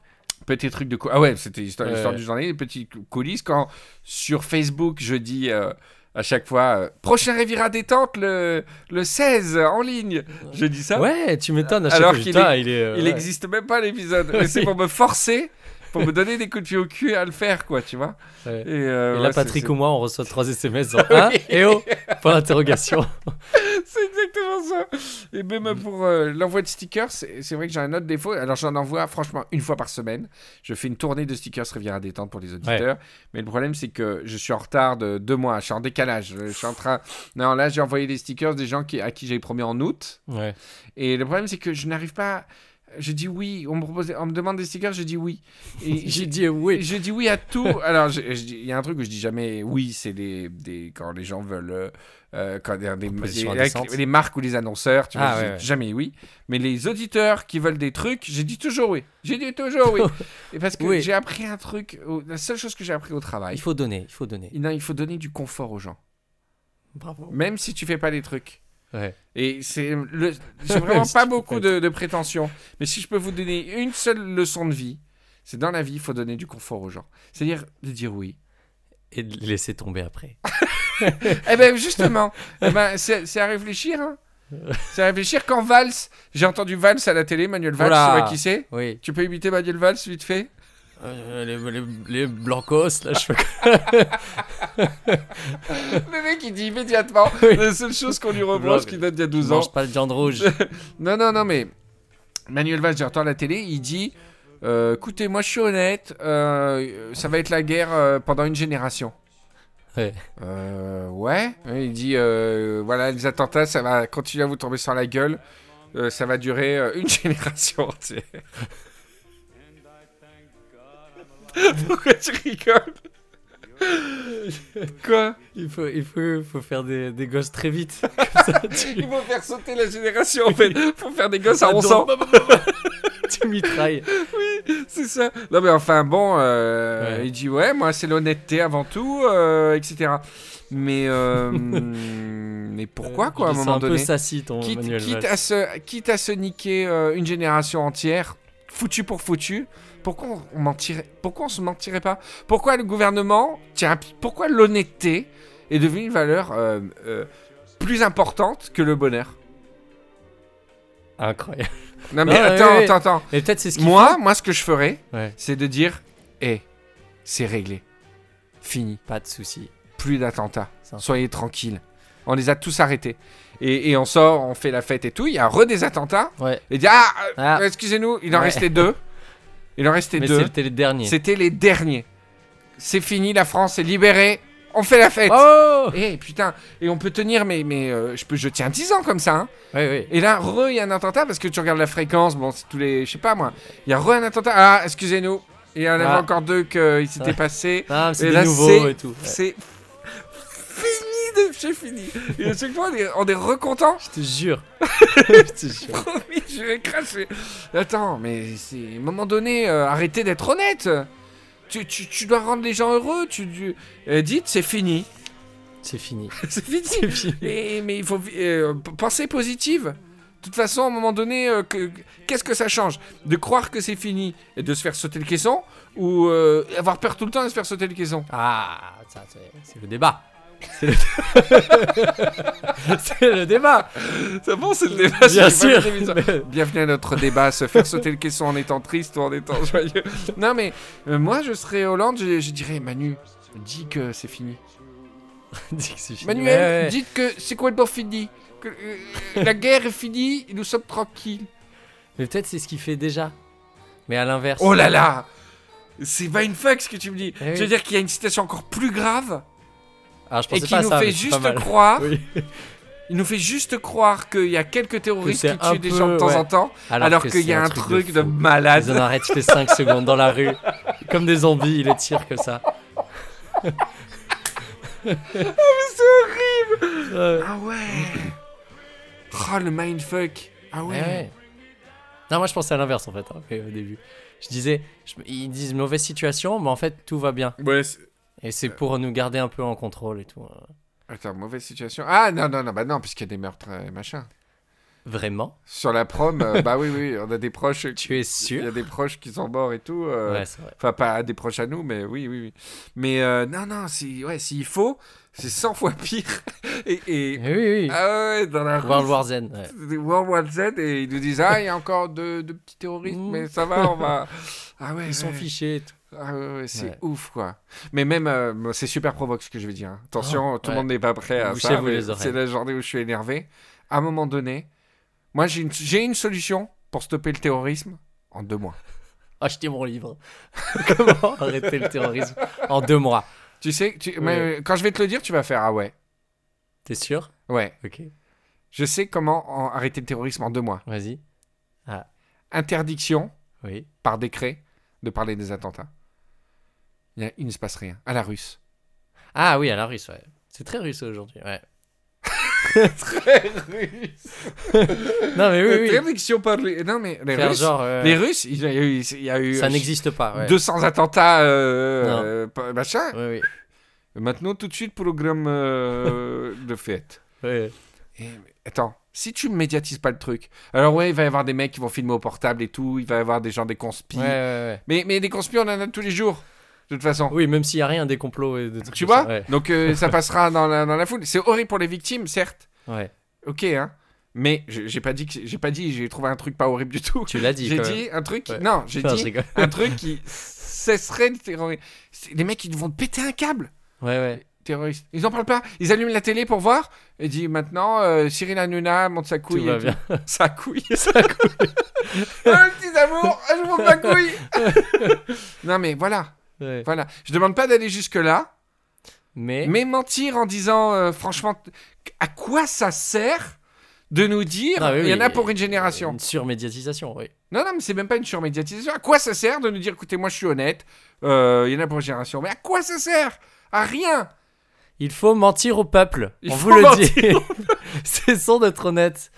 Petit truc de quoi Ah ouais, c'était l'histoire, du journalisme, petit coulisses. Quand sur Facebook, je dis euh, à chaque fois euh, prochain Riviera détente le, le 16 en ligne, je dis ça. Ouais, tu m'étonnes. À chaque Alors fois, qu'il putain, il est. euh, Il ouais. n'existe même pas l'épisode. Mais c'est pour me forcer, pour me donner des coups de pied au cul à le faire, quoi, tu vois. Ouais. Et, euh, Et ouais, là, c'est- Patrick ou moi, on reçoit trois SMS en hein et oh Point d'interrogation. C'est exactement ça. Et même pour euh, l'envoi de stickers, c'est vrai que j'ai un autre défaut. Alors j'en envoie franchement une fois par semaine. Je fais une tournée de stickers Riviera détente pour les auditeurs. Mais le problème c'est que je suis en retard de deux mois. Je suis en décalage. Je suis en train. Non, là j'ai envoyé des stickers des gens qui, à qui j'avais promis en août. Ouais. Et le problème c'est que je n'arrive pas. Je dis oui. On me propose, on me demande des stickers, je dis oui. Et J'ai dit oui. je dis oui à tout. Alors, il y a un truc où je dis jamais oui, c'est des, des quand les gens veulent euh, euh, quand des, des- des- les marques ou les annonceurs, tu vois, Ah, ouais, ouais. jamais oui. Mais les auditeurs qui veulent des trucs, j'ai dit toujours oui. J'ai dit toujours oui. Et parce que Oui. j'ai appris un truc. La seule chose que j'ai appris au travail, Il faut donner, il faut donner. non, il faut donner du confort aux gens, Bravo. même si tu fais pas les trucs. Ouais. Et c'est le, j'ai vraiment pas beaucoup de, de prétention. Mais si je peux vous donner une seule leçon de vie, c'est dans la vie, il faut donner du confort aux gens. C'est-à-dire de dire oui. Et de laisser tomber après. Eh ben justement, eh ben, c'est à réfléchir. hein. C'est réfléchir quand Valls, j'ai entendu Valls à la télé, Manuel Valls, tu vois qui c'est? Oui. Tu peux imiter Manuel Valls vite fait? Euh, les, les, les blancos, là, je fais Le mec il dit immédiatement Oui. la seule chose qu'on lui reproche qui date d'il y a 12 Je ans. mange pas de viande rouge. Non, non, non, mais Manuel Valls, j'entends la télé, il dit euh, Écoutez, moi je suis honnête, euh, ça va être la guerre pendant une génération. Ouais. Ouais. Il dit Voilà, les attentats, ça va continuer à vous tomber sur la gueule. Ça va durer une génération entière. Pourquoi tu rigoles Quoi Il faut, il faut, faut faire des, des gosses très vite. Comme ça, tu... Il faut faire sauter la génération en fait. Faut faire des gosses à 11 ans. tu mitrailles. C'est ça. Non mais enfin bon, euh, Ouais. il dit ouais, moi c'est l'honnêteté avant tout, euh, etc. Mais euh, mais pourquoi quoi à un moment un peu donné sassy ton quitte, Manuel quitte Valls. à se quitte à se niquer une génération entière, foutu pour foutu. Pourquoi on- mentirait Pourquoi on se mentirait pas? Pourquoi le gouvernement Tiens, pourquoi l'honnêteté est devenue une valeur euh, euh, plus importante que le bonheur? Incroyable. Non mais Non, attends, attends, attends. Peut-être c'est ce Moi, moi, ce que je ferais. Ouais, c'est de dire, hé, c'est réglé, fini, pas de soucis. plus d'attentats, soyez tranquilles. On les a tous arrêtés. Et, et on sort, on fait la fête et tout. Il y a re des attentats. Ouais. Et dit ah, euh, Ah. excusez-nous, il en Ouais. restait deux. Il en restait Mais deux. c'était les derniers. C'était les derniers. C'est fini, la France est libérée. On fait la fête. Oh Eh putain, et on peut tenir, mais, mais euh, je, peux, je tiens 10 ans comme ça. Hein. Oui, oui. Et là, re, il y a un attentat parce que tu regardes la fréquence. Bon, c'est tous les. Je sais pas moi. Il y a re un attentat. Ah, excusez-nous. Il y en avait Ah. encore deux qui s'étaient Ouais. passés. Ah, c'est Et c'est- et tout. Ouais. C'est fini chez fini. Et à chaque fois, on est, on est recontent. Je te jure. je te jure. Promis, je vais cracher. Attends, mais c'est à un moment donné, euh, arrêtez d'être honnête. Tu, tu, tu dois rendre les gens heureux. Tu, tu- euh, dites, c'est fini. C'est fini. c'est fini. C'est fini. Et- mais il faut euh, penser positive. De toute façon, à un moment donné, euh, que- qu'est-ce que ça change? De croire que c'est fini et de se faire sauter le caisson ou euh, avoir peur tout le temps et se faire sauter le caisson? Ah, ça, c'est c'est le débat. C'est le... débat. C'est bon, c'est le débat. Bien sûr. Mais- Bienvenue à notre débat, se faire sauter le caisson en étant triste ou en étant joyeux. Non mais euh, moi je serais Hollande, je, je dirais Manu, dis que c'est fini. Dis que c'est fini. Manuel, Ouais, ouais. dites que c'est complètement fini? Que, euh, la guerre est finie et nous sommes tranquilles. Mais peut-être c'est ce qu'il fait déjà. Mais à l'inverse. Oh là là C'est pas une fuck ce que tu me dis. Eh Je oui. veux dire qu'il y a une situation encore plus grave Alors, je et qui pas nous ça, fait mais c'est juste pas croire. Oui. Il nous fait juste croire qu'il y a quelques terroristes c'est qui tuent des peu, gens de temps ouais. en temps, alors, que qu'il y c'est a un truc truc de, malade. Ils en arrêtent toutes les 5 secondes dans la rue. Comme des zombies, ils les tirent comme ça. Ouais. Ah ouais Oh le mindfuck Ah ouais. Non, moi je pensais à l'inverse en fait, hein, au début. Je disais, je- ils disent mauvaise situation, mais en fait tout va bien. Ouais, c'est- Et c'est pour nous garder un peu en contrôle et tout. hein. Attends, mauvaise situation. Ah non, non, non, bah non, puisqu'il y a des meurtres et machin. Vraiment? Sur la prom, euh, bah oui, oui, on a des proches. Tu es Il y sûr a des proches qui sont morts et tout. euh, Ouais, c'est vrai. Enfin, pas des proches à nous, mais oui, oui, oui. Mais euh, non, non, si, ouais, s'il faut, c'est 100 fois pire. et, et- Eh oui, oui. ah ouais, dans la World War Z. ouais. World War Z, et ils nous disent, ah, il y a encore de, de petits terroristes, Mm. mais ça va, on va... Ah ouais, Ils sont fichés et tout. Ah ouais, ouais, c'est Ouais. ouf, quoi. Mais même, euh, c'est super provoque ce que je vais dire. hein. Attention, Oh, tout le monde n'est pas prêt à ça. C'est la journée où je suis énervé. À un moment donné, moi, j'ai une, solution pour stopper le terrorisme en deux mois. Achetez mon livre. Comment arrêter le terrorisme en deux mois? Tu sais, tu- mais, quand je vais te le dire, tu vas faire ah ouais. T'es sûr? Ouais. Ok. Je sais comment en- arrêter le terrorisme en deux mois. Vas-y. Interdiction, Oui. par décret, de parler des attentats. Il, ne se passe rien. À la russe. Ah oui, à la russe, ouais. C'est très russe aujourd'hui, ouais. Très russe. Non, mais oui, oui. Par. Non, mais les Faire Russes... genre. euh, Les Russes, il y a eu, il y a eu ça n'existe pas, ouais. 200 attentats, euh, euh, machin. Oui, oui. Maintenant, tout de suite, programme euh, de fête. Et, attends, si tu médiatises pas le truc, alors ouais, il va y avoir des mecs qui vont filmer au portable et tout, il va y avoir des gens des conspis. Ouais, ouais, ouais. Mais, mais des conspis, on en a tous les jours, de toute façon. Oui, même s'il n'y a rien des complots et des trucs Tu vois ça, ouais. Donc euh, ça passera dans la, dans la foule. C'est horrible pour les victimes, certes. Ouais. Ok, hein. Mais j'ai pas dit que j'ai pas dit j'ai trouvé un truc pas horrible du tout. Tu l'as dit. J'ai même. dit un truc. qui- Ouais. Non, j'ai dit un truc qui cesserait de terroriser. C'est- Les mecs, ils vont te péter un câble. Ouais, ouais. Terroristes. Ils en parlent pas. Ils allument la télé pour voir et disent maintenant euh, Cyril Hanouna monte sa couille. Tout va bien. Sa couille. Sa couille. ah, le petit amour, ah, je monte ma couille. non mais voilà, Ouais. voilà. Je demande pas d'aller jusque là, Mais, mais mentir en disant euh, franchement, à quoi ça sert de nous dire oui, il y en a pour une génération? une surmédiatisation, oui. Non, non, mais c'est même pas une surmédiatisation. À quoi ça sert de nous dire, écoutez, moi je suis honnête, euh, il y en a pour une génération. Mais à quoi ça sert? À rien. Il faut mentir au peuple. Il On faut vous le dit. Cessons d'être honnêtes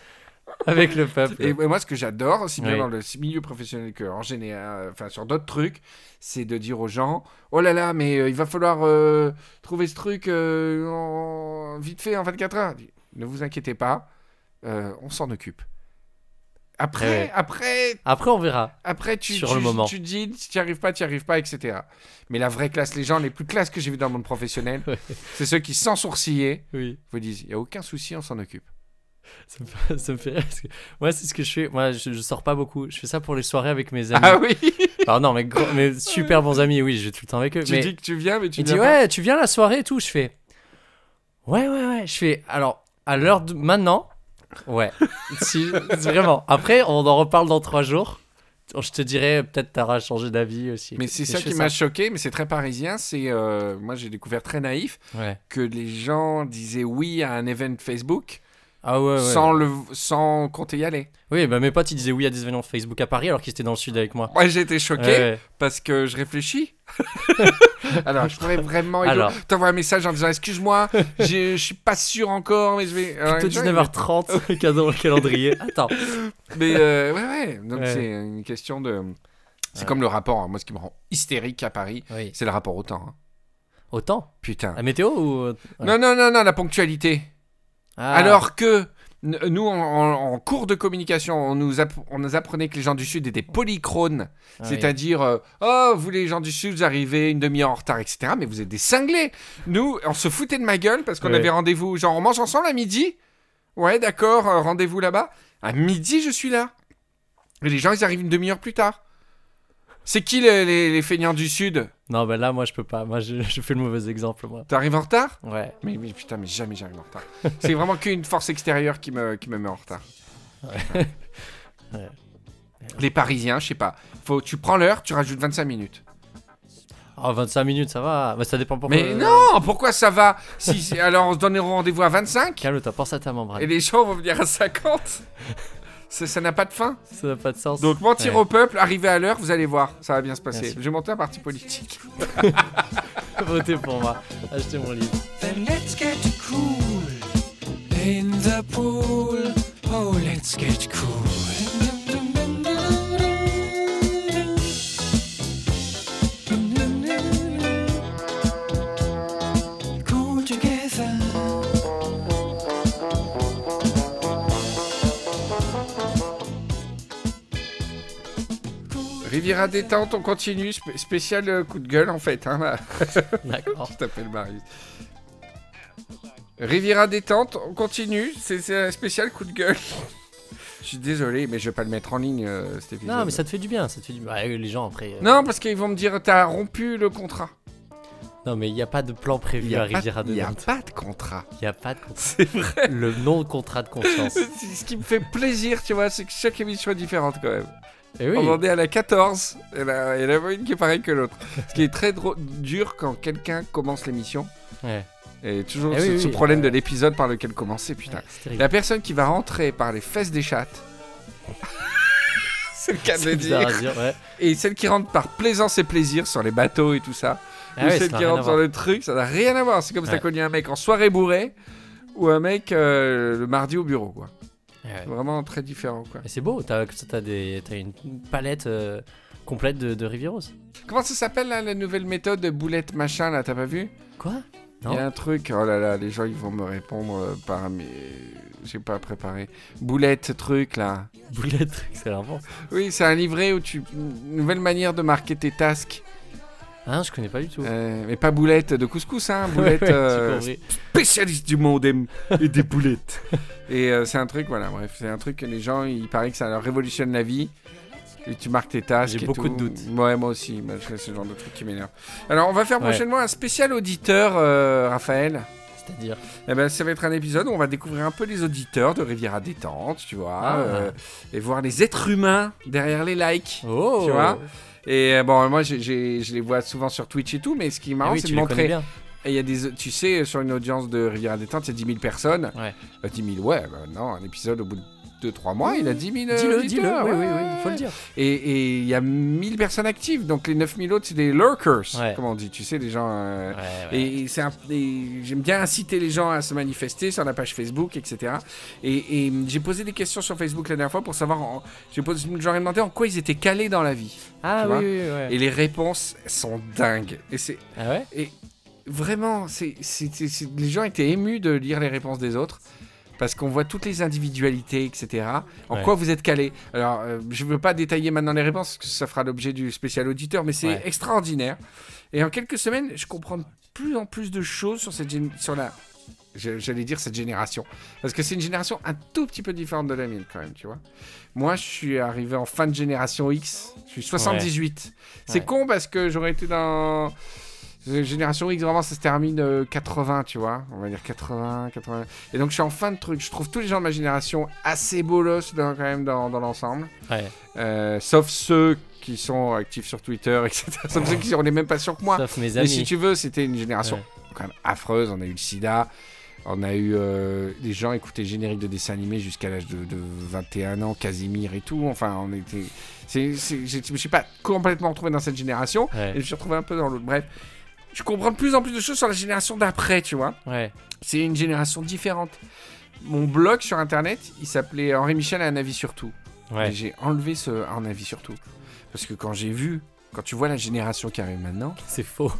avec le peuple. Et moi, ce que j'adore, aussi bien Oui. dans le milieu professionnel qu'en général, enfin sur d'autres trucs, c'est de dire aux gens Oh là là, mais euh, il va falloir euh, trouver ce truc euh, en- vite fait en 24 heures. Ne vous inquiétez pas, euh, on s'en occupe. Après, Ouais. après, Après, on verra. Après, tu, Sur tu, le moment. tu dis, si tu n'y arrives pas, tu n'y arrives pas, etc. Mais la vraie classe, les gens les plus classes que j'ai vu dans le monde professionnel, Ouais. c'est ceux qui, sans sourciller, Oui. vous disent, il n'y a aucun souci, on s'en occupe. Ça me, fait, ça me fait rire parce que moi, c'est ce que je fais. Moi, je, je sors pas beaucoup. Je fais ça pour les soirées avec mes amis. Ah oui Alors, non, mais, gros- mais super bons amis, oui, je vais tout le temps avec eux. Tu mais dis que tu viens, mais tu il viens dit, pas. ouais, tu viens la soirée et tout. Je fais, ouais, ouais, ouais. Je fais, alors, à l'heure de maintenant, ouais. si, vraiment. Après, on en reparle dans trois jours. Je te dirais, peut-être t'auras changé d'avis aussi. Mais c'est ça qui m'a choqué, mais c'est très parisien. C'est euh, moi j'ai découvert très naïf Ouais. que les gens disaient oui à un event Facebook Ah ouais, ouais. sans le sans compter y aller. Oui, bah mes potes ils disaient oui à des événements Facebook à Paris alors qu'ils étaient dans le sud avec moi. Moi j'ai été choqué Ouais, parce que je réfléchis. Alors je pourrais vraiment Alors. t'envoyer un message en disant excuse-moi, je suis pas sûr encore, mais je vais. Plutôt les gens, ils 19h30, cadeau dans le calendrier. Attends. Mais euh, ouais, ouais. Donc c'est une question de. C'est comme le rapport. hein. Moi, ce qui me rend hystérique à Paris, Oui. c'est le rapport au temps. hein. Autant Putain. La météo ou. Ouais. Non, non, non, non, la ponctualité. Ah. Alors que nous, en, cours de communication, on nous, app- on nous apprenait que les gens du Sud étaient polychrones. Ah oui. C'est-à-dire, euh, oh, vous les gens du Sud, vous arrivez une demi-heure en retard, etc. Mais vous êtes des cinglés. Nous, on se foutait de ma gueule parce qu'on avait rendez-vous. Genre, on mange ensemble à midi Ouais, d'accord, euh, rendez-vous là-bas. À midi, je suis là. Et les gens, ils arrivent une demi-heure plus tard. C'est qui les, les- les feignants du Sud? Non, bah là, moi je peux pas. Moi je, je fais le mauvais exemple, moi. T'arrives en retard? Ouais. mais, mais putain, mais jamais j'arrive en retard. C'est vraiment qu'une force extérieure qui me, qui me met en retard. Ouais. Les Parisiens, je sais pas. Faut, tu prends l'heure, tu rajoutes 25 minutes. Oh, 25 minutes, ça va. Bah, ça dépend pourquoi. Mais non, pourquoi ça va? Si, Alors on se donne rendez-vous à 25 Calme-toi, pense à ta membrane. et les gens vont venir à 50 Ça n'a pas de fin. Ça n'a pas de sens. Donc mentir Ouais. au peuple, arriver à l'heure, vous allez voir, ça va bien se passer. Merci. Je vais monter un parti politique. Votez pour moi. Achetez mon livre. Then let's get cool in the pool. Oh, let's get. Cool Riviera détente, on continue. Spé- spécial euh, coup de gueule en fait. Hein. D'accord. Je t'appelle Marius. Riviera détente, on continue. C'est un spécial coup de gueule. Je suis désolé, mais je vais pas le mettre en ligne euh, cet épisode. Non, mais ça te fait du bien. Ça te fait du bien. Les gens après. euh, Non, parce qu'ils vont me dire t'as rompu le contrat. Non, mais il n'y a pas de plan prévu à Riviera de il y a pas de contrat. Il n'y a pas de contrat. C'est vrai. Le non-contrat de confiance. C'est Ce qui me fait plaisir, tu vois, c'est que chaque émission est différente quand même. Et oui. On en est à la 14, et là, il y en a une qui est pareille que l'autre. Ce qui est très dur quand quelqu'un commence l'émission. Ouais. Et toujours Eh ce, oui, ce oui. problème de l'épisode par lequel commencer, putain. Ouais. La personne qui va rentrer par les fesses des chattes. c'est le cas de dire. dire, ouais. Et celle qui rentre par plaisance et plaisir sur les bateaux et tout ça. Ah ou ouais, celle qui rentre sur le truc, ça n'a rien à voir. C'est comme si t'as connu un mec en soirée bourré ou un mec euh, le mardi au bureau, quoi. Ouais. Vraiment très différent, quoi. Et c'est beau, t'as as des, t'as une palette euh, complète de, de Rivieros. Comment ça s'appelle la nouvelle méthode de boulette machin là, t'as pas vu? Quoi? Il y a un truc, oh là là, les gens ils vont me répondre euh, par mais j'ai pas préparé. Boulette truc là. Boulette, c'est l'avance. Oui, c'est un livret où tu une nouvelle manière de marquer tes tasks. Ah, je connais pas du tout. Euh, mais pas boulette de couscous, hein. Boulette ouais, euh, spécialiste du monde et, et des boulettes. Et euh, c'est un truc, voilà, bref, c'est un truc que les gens, il paraît que ça leur révolutionne la vie. Et tu marques tes tasks. J'ai beaucoup tout. de doutes. Ouais, moi aussi. je- C'est le genre de truc qui m'énerve. Alors, on va faire Ouais. prochainement un spécial auditeur, Raphaël. C'est-à-dire. Eh ben, ça va être un épisode où on va découvrir un peu les auditeurs de Riviera Détente, tu vois, Ah. et voir les êtres humains derrière les likes. Oh Tu vois Et euh, bon, moi, je les vois souvent sur Twitch et tout, mais ce qui est Ah marrant, oui, c'est de montrer. connais bien. Et il y a des, tu sais, sur une audience de Riviera Détente, il y a 10 000 personnes. Ouais. Euh, 10 000, ouais, bah non, un épisode au bout de 2-3 mois, il a 10 000 euh, Dis-le, dis-le. Oui, oui, oui, faut le dire. Et il y a 1000 personnes actives, donc les 9000 autres, c'est des lurkers, Ouais. comme on dit, tu sais, des gens... euh, Ouais, ouais. et, et j'aime bien inciter les gens à se manifester sur la page Facebook, etc. Et, et j'ai posé des questions sur Facebook la dernière fois pour savoir, j'ai posé, j'aurais demandé en quoi ils étaient calés dans la vie. Ah oui, oui, oui, ouais. Et les réponses sont dingues. Et c'est Ah ouais? et vraiment, c'est- les gens étaient émus de lire les réponses des autres. Parce qu'on voit toutes les individualités, etc. En Ouais. quoi vous êtes calé? Alors, euh, je ne veux pas détailler maintenant les réponses, parce que ça fera l'objet du spécial auditeur, mais c'est Ouais. extraordinaire. Et en quelques semaines, je comprends de plus en plus de choses sur, cette sur la... J'allais dire cette génération. Parce que c'est une génération un tout petit peu différente de la mienne, quand même, tu vois. Moi, je suis arrivé en fin de génération X. Je suis 78. C'est Ouais. con parce que j'aurais été dans... La génération X, vraiment, ça se termine euh, 80, tu vois. On va dire 80, 80. Et donc, je suis en fin de truc. Je trouve tous les gens de ma génération assez bolos dans, quand même dans, dans l'ensemble. Ouais. Euh, sauf ceux qui sont actifs sur Twitter, etc. Sauf ceux qui ont les mêmes passions que moi. Sauf mes Mais amis. si tu veux, c'était une génération Ouais. quand même affreuse. On a eu le sida. On a eu euh, des gens écoutaient génériques de dessins animés jusqu'à l'âge de, de 21 ans, Casimir et tout. Enfin, on était. je me suis pas complètement retrouvé dans cette génération. Ouais. Et je me suis retrouvé un peu dans l'autre. Bref, je comprends de plus en plus de choses sur la génération d'après, tu vois. Ouais. C'est une génération différente. Mon blog sur internet, il s'appelait Henri Michel a un avis sur tout. Ouais. j'ai enlevé ce un avis sur tout. Parce que quand j'ai vu, quand tu vois la génération qui arrive maintenant, C'est faux.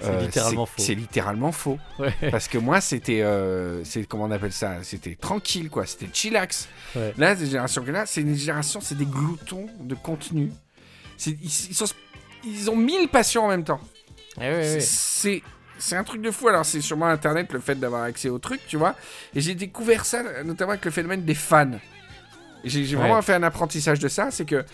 C'est euh, littéralement faux. C'est littéralement faux. Ouais. Parce que moi, c'était. euh, c'est comment on appelle ça C'était tranquille, quoi. C'était chillax. Ouais. Là, cette génération que là, c'est une génération, c'est des gloutons de contenu. C'est- Ils, ils sont, ils ont mille passions en même temps. Eh. C'est. C'est un truc de fou. Alors, c'est sûrement Internet, le fait d'avoir accès au truc, tu vois. Et j'ai découvert ça, notamment avec le phénomène des fans. J'ai Ouais. vraiment fait un apprentissage de ça. C'est que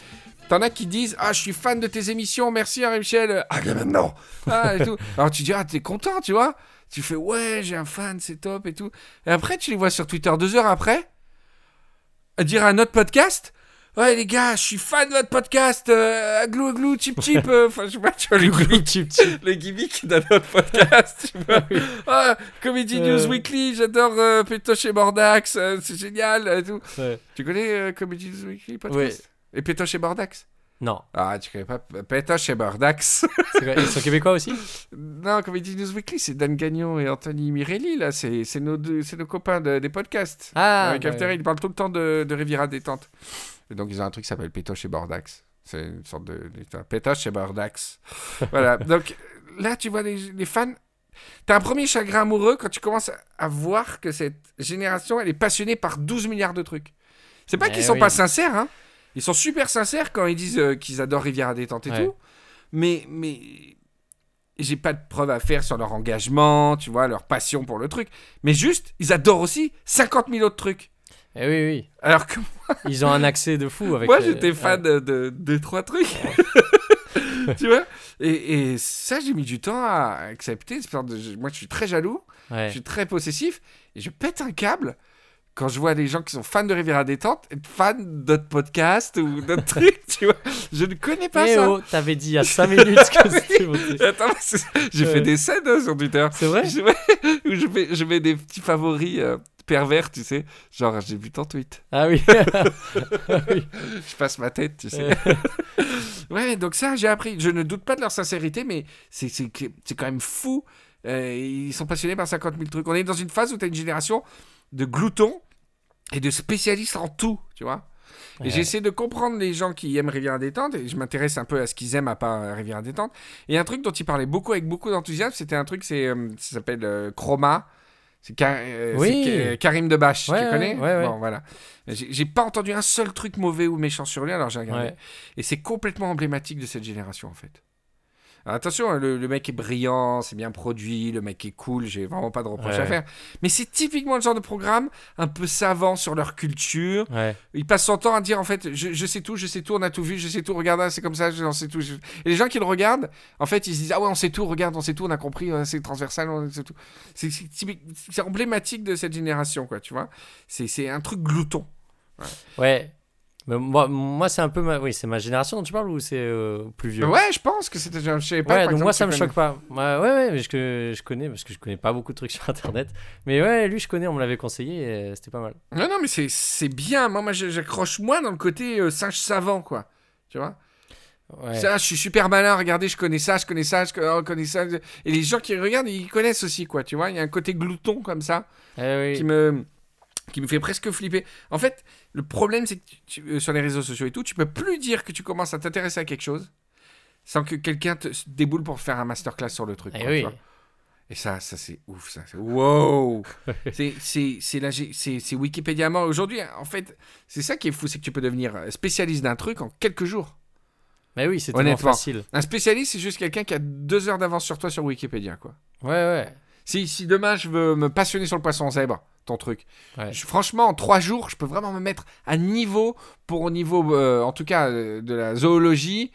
t'en as qui disent Ah, je suis fan de tes émissions, merci, Henri Michel. Ah, bien maintenant. Ah, et tout. Alors, tu dis Ah, t'es content, tu vois. Tu fais Ouais, j'ai un fan, c'est top et tout. Et après, tu les vois sur Twitter deux heures après, dire à un autre podcast. Ouais les gars, je suis fan de votre podcast, euh, aglou aglou, chip chip, euh, enfin je sais pas, tu vois les gimmicks, les gimmicks d'un autre podcast, tu vois. Ah, Comedy Euh. News Weekly, j'adore euh, Pétoche et Bordax, euh, c'est génial et tout. Tu connais Comedy News Weekly podcast? Et Pétoche et Bordax Non. Ah, tu connais pas Pétoche et quoi Ils sont québécois aussi? Non, Comedy News Weekly, c'est Dan Gagnon et Anthony Mirelli, là, c'est nos, deux- nos copains de- des podcasts. Ah Avec ouais. After, ils parlent tout le temps de, de Riviera Détente. Et donc, ils ont un truc qui s'appelle Pétoche et Bordax. C'est une sorte de. Pétoche et Bordax. voilà. Donc, là, tu vois les, les fans. T'as un premier chagrin amoureux quand tu commences à, voir que cette génération, elle est passionnée par 12 milliards de trucs. C'est pas Eh qu'ils sont oui. pas sincères, hein. Ils sont super sincères quand ils disent euh, qu'ils adorent Riviera Détente et Ouais. tout. Mais. mais j'ai pas de preuves à faire sur leur engagement, tu vois, leur passion pour le truc. Mais juste, ils adorent aussi 50 000 autres trucs. Eh oui, oui. Alors que Ils ont un accès de fou avec. moi, les- j'étais fan Ouais. de, de, de trois trucs. tu vois? Et, et ça, j'ai mis du temps à accepter. De- moi, je suis très jaloux, Ouais. je suis très possessif, et je pète un câble quand je vois des gens qui sont fans de Riviera Détente fans d'autres podcasts ou d'autres trucs, tu vois. Je ne connais pas Eh ça. oh, t'avais dit il y a 5 minutes que c'était mon. Attends, j'ai Ouais. fait des scènes hein, sur Twitter. C'est vrai Je, ouais, où je, mets, je mets des petits favoris euh, pervers, tu sais. Genre, j'ai vu ton tweet. Ah oui. Ah oui. Je passe ma tête, tu sais. Ouais, donc ça, j'ai appris. Je ne doute pas de leur sincérité, mais c'est quand même fou. Euh, ils sont passionnés par 50 000 trucs. On est dans une phase où tu as une génération de gloutons et de spécialistes en tout, tu vois. Et j'essaie de comprendre les gens qui aiment Rivière Détente et je m'intéresse un peu à ce qu'ils aiment à part euh, Rivière Détente. Et un truc dont ils parlaient beaucoup avec beaucoup d'enthousiasme, c'était un truc, c'est euh, ça s'appelle euh, Chroma. C'est euh, Oui. Karim Debache, Ouais, tu ouais, connais? ouais, ouais. Bon, voilà. J'ai pas entendu un seul truc mauvais ou méchant sur lui, alors j'ai regardé. Et c'est complètement emblématique de cette génération, en fait. Attention, hein, le, le mec est brillant, c'est bien produit, le mec est cool, j'ai vraiment pas de reproche Ouais. à faire. Mais c'est typiquement le genre de programme un peu savant sur leur culture. Ouais. Il passe son temps à dire en fait, je, je sais tout, je sais tout, on a tout vu, je sais tout, regarde, c'est comme ça, j'en sais tout. je- Et les gens qui le regardent, en fait, ils se disent ah ouais, on sait tout, regarde, on sait tout, on a compris, c'est transversal, on sait tout. C'est emblématique de cette génération, quoi, tu vois. C'est c'est un truc glouton. Ouais. Mais moi, moi c'est un peu ma... Oui, c'est ma génération dont tu parles ou c'est euh, plus vieux? Ouais, je pense que c'était. Je sais pas. Ouais, donc exemple, moi ça me connais- choque pas. Ouais, ouais, ouais, mais je, je connais parce que je connais pas beaucoup de trucs sur internet. Mais ouais, lui je connais, on me l'avait conseillé et c'était pas mal. Non, non, mais c'est- bien. Moi, moi je- j'accroche moins dans le côté euh, singe savant, quoi. Tu vois? Ouais. Ça, je suis super malin, regardez, je connais ça, je connais ça, je oh, connais ça. Et les gens qui regardent, ils connaissent aussi, quoi. Tu vois, il y a un côté glouton comme ça Eh oui. qui me qui me fait presque flipper. En fait, le problème, c'est que tu- euh, sur les réseaux sociaux et tout, tu peux plus dire que tu commences à t'intéresser à quelque chose sans que quelqu'un te se déboule pour faire un masterclass sur le truc. Eh quoi, tu oui. vois. Et ça, ça c'est ouf, ça. C'est wow. c'est la Wikipédia mort. Aujourd'hui, en fait, c'est ça qui est fou, c'est que tu peux devenir spécialiste d'un truc en quelques jours. Mais oui, c'est tellement facile. Un spécialiste, c'est juste quelqu'un qui a deux heures d'avance sur toi sur Wikipédia, quoi. Ouais, ouais. Si, si demain je veux me passionner sur le poisson zèbre, ton truc, Ouais. je- franchement, en trois jours, je peux vraiment me mettre à niveau pour au niveau, euh, en tout cas, euh, de la zoologie,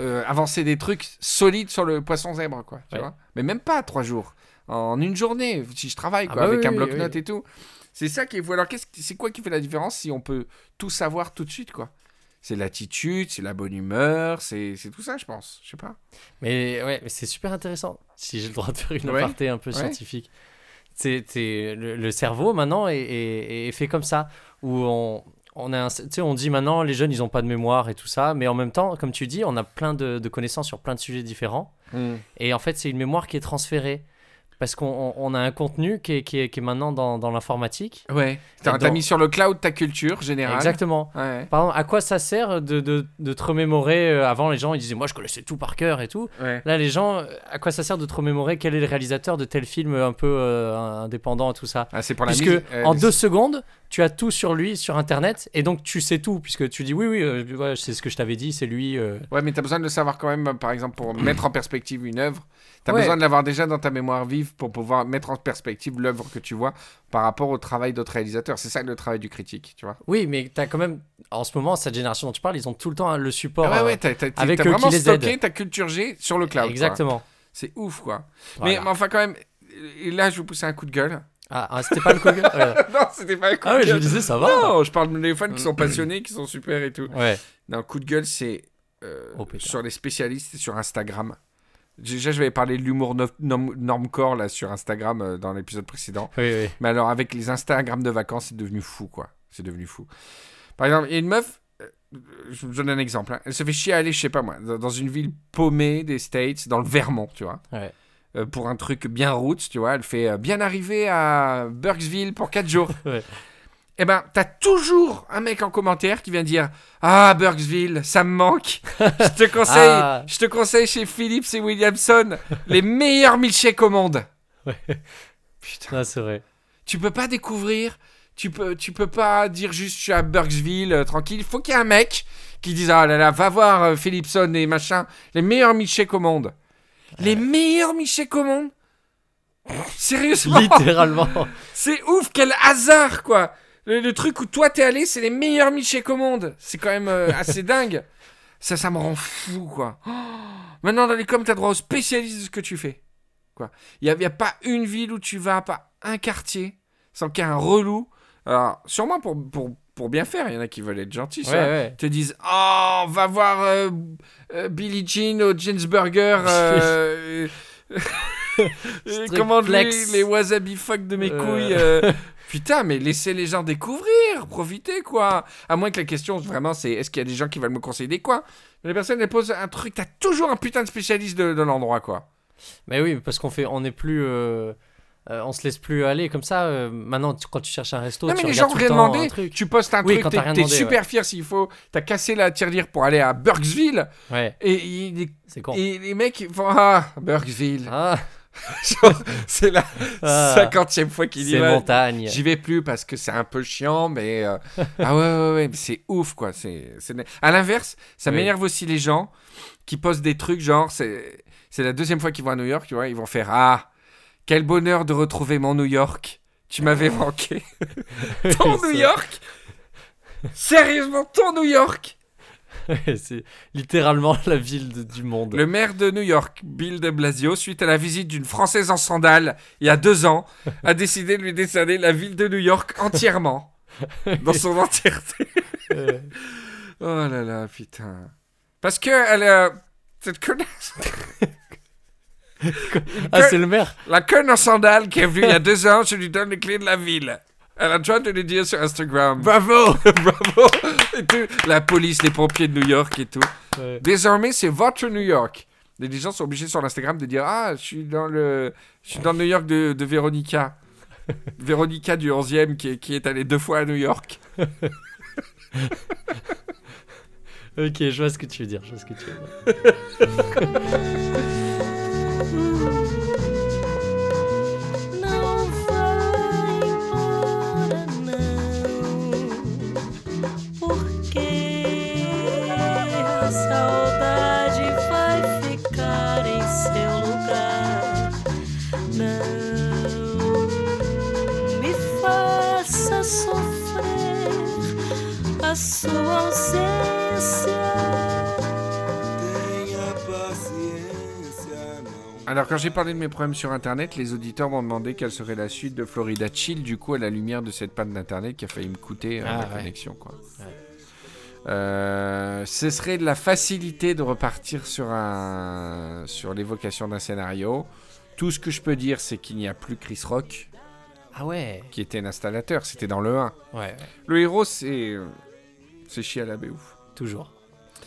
euh, avancer des trucs solides sur le poisson zèbre, quoi. Tu Ouais. vois Mais même pas trois jours. En une journée, si je travaille, Ah quoi, bah avec oui, un bloc-notes oui. et tout. C'est ça qui est. Alors, c'est quoi qui fait la différence si on peut tout savoir tout de suite, quoi? C'est l'attitude, c'est la bonne humeur, c'est tout ça, je pense. Je sais pas. Mais ouais, c'est super intéressant. Si j'ai le droit de faire une Ouais. aparté un peu Ouais. scientifique. C'est, c'est- le, le cerveau maintenant est, est- est fait comme ça. Où on, on, a un- on dit maintenant les jeunes ils ont pas de mémoire et tout ça. Mais en même temps, comme tu dis, on a plein de, de connaissances sur plein de sujets différents. Et en fait, c'est une mémoire qui est transférée. Parce qu'on on- on a un contenu qui est, qui est, qui est maintenant dans, dans l'informatique. Ouais. T'as dans- mis sur le cloud ta culture générale. Exactement. Ouais. Par exemple, à quoi ça sert de, de, de te remémorer euh, Avant, les gens ils disaient Moi, je connaissais tout par cœur et tout. Ouais. Là, les gens, euh, à quoi ça sert de te remémorer quel est le réalisateur de tel film un peu euh, indépendant et tout ça? Ah, c'est pour la Puisque mise- euh, en deux secondes, tu as tout sur lui sur internet et donc tu sais tout puisque tu dis oui, oui, euh, ouais, c'est ce que je t'avais dit, c'est lui. euh. Ouais, mais t'as besoin de le savoir quand même, par exemple, pour mettre en perspective une œuvre. T'as Ouais. besoin de l'avoir déjà dans ta mémoire vive pour pouvoir mettre en perspective l'œuvre que tu vois par rapport au travail d'autres réalisateurs. C'est ça le travail du critique, tu vois. Oui, mais tu as quand même, en ce moment, cette génération dont tu parles, ils ont tout le temps hein, le support. Ah ouais, euh, ouais, avec t'as eux vraiment qui les stocké ta culture G sur le cloud. Exactement. C'est ouf, quoi. Voilà. Mais, mais enfin, quand même, là, je vous pousser un coup de gueule. Ah, ah, c'était pas le coup de gueule Ouais. non, c'était pas un coup Ah de ouais, je gueule. me disais, ça va. Non, je parle des fans qui sont passionnés, qui sont super et tout. Ouais. Non, coup de gueule, c'est euh, Oh, sur les spécialistes et sur Instagram. Déjà, je vais parler de l'humour no- normcore là sur Instagram euh, dans l'épisode précédent. Oui, oui. Mais alors, avec les Instagram de vacances, c'est devenu fou, quoi. C'est devenu fou. Par exemple, il y a une meuf, euh, je vous donne un exemple. hein. Elle se fait chier à aller, je sais pas moi, dans une ville paumée des States, dans le Vermont, tu vois. Ouais. Euh, pour un truc bien route, tu vois. Elle fait euh, bien arriver à Burksville pour 4 jours. Ouais. Eh ben, t'as toujours un mec en commentaire qui vient dire Ah, Burksville, ça me manque. Je te conseille, Ah. je te conseille chez Philips et Williamson les meilleurs milkshakes au monde. Ouais. Putain. Ah, c'est vrai. Tu peux pas découvrir, tu peux, tu peux pas dire juste je suis à Burksville, euh, tranquille. Il faut qu'il y ait un mec qui dise Ah là là, va voir euh, Philipson et machin, les meilleurs milkshakes au monde. Les meilleurs milkshakes au monde? Sérieusement? Littéralement. C'est ouf, quel hasard quoi le, le truc où toi t'es allé, c'est les meilleurs milkshakes au monde. C'est quand même euh, assez dingue. Ça, ça me rend fou quoi. Oh Maintenant dans les coms, t'as droit aux spécialistes de ce que tu fais. Quoi. Il n'y a, y a pas une ville où tu vas, pas un quartier, sans qu'il y ait un relou. Alors, sûrement pour, pour, pour bien faire, il y en a qui veulent être gentils, Ouais, ouais. Te disent Oh, on va voir euh, euh, Billie Jean au Jeans Burger. flex. les, les wasabi fuck de mes Euh. couilles. euh. Putain, mais laissez les gens découvrir, profitez quoi. À moins que la question vraiment c'est est-ce qu'il y a des gens qui veulent me conseiller des coins Mais les personnes elles posent un truc, t'as toujours un putain de spécialiste de, de l'endroit quoi. Mais oui, parce qu'on fait, on est plus, euh, euh, on se laisse plus aller comme ça. euh, maintenant, tu- quand tu cherches un resto, non tu mais les gens tout le rien temps demandé. un truc. Tu postes un Oui, truc, t'es super fier s'il faut. T'as cassé la tirelire pour aller à Burksville Ouais, et, con. et les mecs font ah Burksville. Ah, c'est la Ah. cinquantième fois qu'il y c'est va. montagne. J'y vais plus parce que c'est un peu chiant, mais euh, ah ouais ouais ouais, mais c'est ouf quoi. C'est c'est à l'inverse, ça Oui. m'énerve aussi les gens qui postent des trucs genre c'est c'est la deuxième fois qu'ils vont à New York, tu vois, ils vont faire Ah, quel bonheur de retrouver mon New York. Tu m'avais manqué. ton New York Sérieusement, ton New York c'est littéralement la ville de- du monde. Le maire de New York, Bill de Blasio, suite à la visite d'une Française en sandales il y a deux ans, a décidé de lui décerner la ville de New York entièrement. dans son entièreté. Euh, Oh là là, putain. Parce que elle a... Cette connasse... Ah, c'est le maire La conne en sandales qui est venue il y a deux ans, je lui donne les clés de la ville. Elle a droit de le dire sur Instagram. Bravo Bravo Et tout. La police, les pompiers de New York et tout. Ouais. Désormais, c'est votre New York. Les gens sont obligés sur l'Instagram de dire Ah, je suis dans le, je suis dans le New York de, de Véronica. Véronica du 11e qui est, qui est allée deux fois à New York. Ok, je vois ce que tu veux dire, je vois ce que tu veux dire. Alors, quand j'ai parlé de mes problèmes sur Internet, les auditeurs m'ont demandé quelle serait la suite de Florida Chill, du coup, à la lumière de cette panne d'Internet qui a failli me coûter euh, Ah, ma ouais. connexion. Quoi. Ouais. Euh, ce serait de la facilité de repartir sur, un, sur l'évocation d'un scénario. Tout ce que je peux dire, c'est qu'il n'y a plus Chris Rock, Ah ouais qui était un installateur, c'était dans le 1. Ouais, ouais, Le héros, c'est. C'est chier à la ouf. toujours.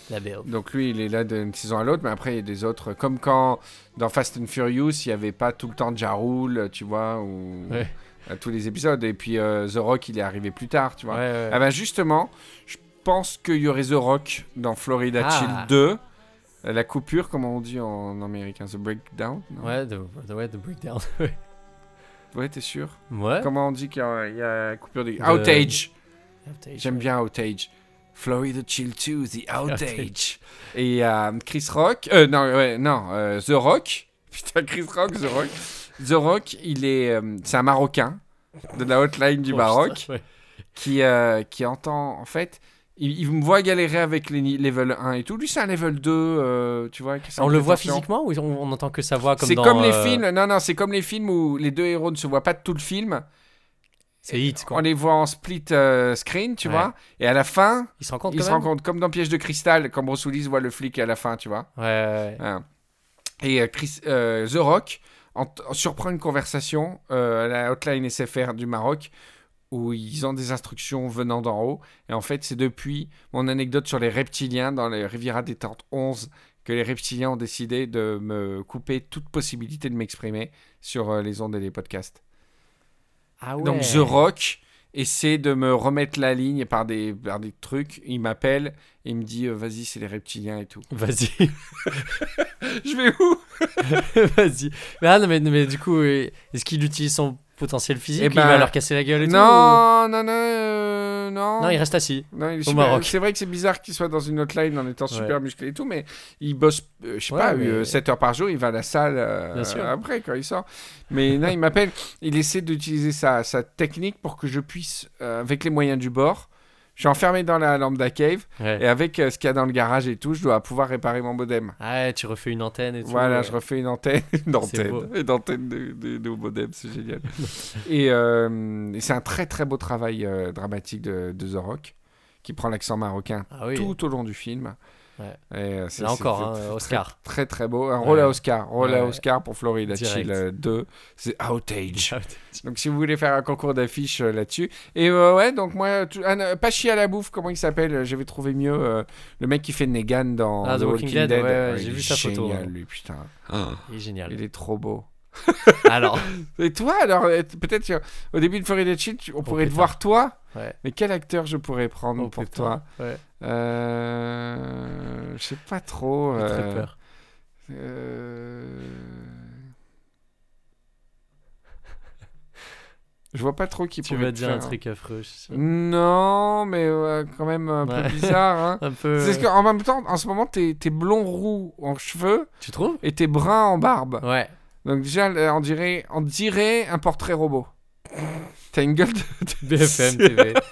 La BO. Donc lui, il est là d'une saison à l'autre, mais après, il y a des autres. Comme quand dans Fast and Furious, il n'y avait pas tout le temps de Jarul, tu vois, ou. Ouais. À tous les épisodes. Et puis euh, The Rock, il est arrivé plus tard, tu vois. ouais. Ah ben justement, je pense qu'il y aurait The Rock dans Florida Ah. Chill 2. Euh, La coupure, comment on dit en américain The Breakdown Ouais, the, the- ouais, the breakdown. ouais. Ouais, t'es sûr? Ouais. Comment on dit qu'il y y a coupure de... Outage J'aime bien Outage. Florida Chill 2, The Outage. Et euh, Chris Rock... Euh, non, ouais, non, euh, The Rock. Putain, Chris Rock, The Rock. The Rock, il est... euh, c'est un Marocain de la hotline du Oh, Maroc. putain, ouais. qui, qui entend, en fait, il, il me voit galérer avec les level 1 et tout. Lui, c'est un level 2, euh, tu vois. On le voit physiquement ou on, on entend que sa voix comme C'est comme les films, non, non, c'est comme les films où les deux héros ne se voient pas de tout le film. C'est Hit, quoi. On les voit en split euh, screen, tu Ouais. vois. Et à la fin, Il se compte ils se compte, comme dans Piège de cristal, quand Bruce Willis voit le flic à la fin, tu vois. Ouais, ouais, ouais. Hein. Et euh, Chris, euh, The Rock en- en surprend une conversation euh, à la hotline SFR du Maroc où ils ont des instructions venant d'en haut. Et en fait, c'est depuis mon anecdote sur les reptiliens dans les Riviera Détente 11 que les reptiliens ont décidé de me couper toute possibilité de m'exprimer sur les ondes et les podcasts. Ah ouais. Donc The Rock essaie de me remettre la ligne par des, par des trucs. Il m'appelle et il me dit euh, vas-y, c'est les reptiliens et tout. Vas-y. Je vais où? Vas-y. Mais, ah, non, mais, mais du coup, euh, est-ce qu'il utilise son potentiel physique Eh Il va ben, leur casser la gueule et tout Non, non, non, euh, non. Non, il reste assis. Non, il est au super- Maroc. C'est vrai que c'est bizarre qu'il soit dans une hotline en étant super musclé et tout, mais il bosse, euh, je sais Ouais, pas, mais- 7 heures par jour, il va à la salle euh, après quand il sort. Mais non, il m'appelle, il essaie d'utiliser sa, sa technique pour que je puisse, euh, avec les moyens du bord, je suis enfermé dans la Lambda Cave, Ouais. et avec euh, ce qu'il y a dans le garage et tout, je dois pouvoir réparer mon modem. Ah, tu refais une antenne et tout. Voilà, ouais. je refais une antenne, une antenne, une antenne de, de, de modem, c'est génial. et euh, et c'est un très très beau travail euh, dramatique de, de The Rock, qui prend l'accent marocain Ah oui. tout au long du film. Ouais. Et, euh, Là encore, hein, Oscar. Très, très beau. Un rôle Ouais. à Oscar. Rôle à. Oscar pour Florida. Chill euh, 2. C'est Outage. Donc si vous voulez faire un concours d'affiches euh, là-dessus. Et euh, ouais, donc moi, ah, pas chier à la bouffe, comment il s'appelle euh, J'avais trouvé mieux euh, le mec qui fait Negan dans Ah, The Walking Dead, j'ai vu sa photo, génial, hein. lui, putain. Il est génial. Il est trop beau. Alors, Et toi, alors, euh, peut-être euh, au début de tu- on pourrait te voir toi. ouais. Mais quel acteur je pourrais prendre Oh, pour putain. toi Ouais. Euh, Je sais pas trop. J'ai très euh, peur. euh, Je vois pas trop qui Tu pourrait vas te dire un truc affreux, je. Non, mais euh, quand même un Ouais. peu bizarre. Hein. Un peu. C'est qu'en même temps, en ce moment, t'es t'es blond roux en cheveux Tu trouves? et t'es brun en barbe. Ouais. Donc déjà, euh, on dirait, on dirait un portrait robot. T'as une gueule de... BFM TV.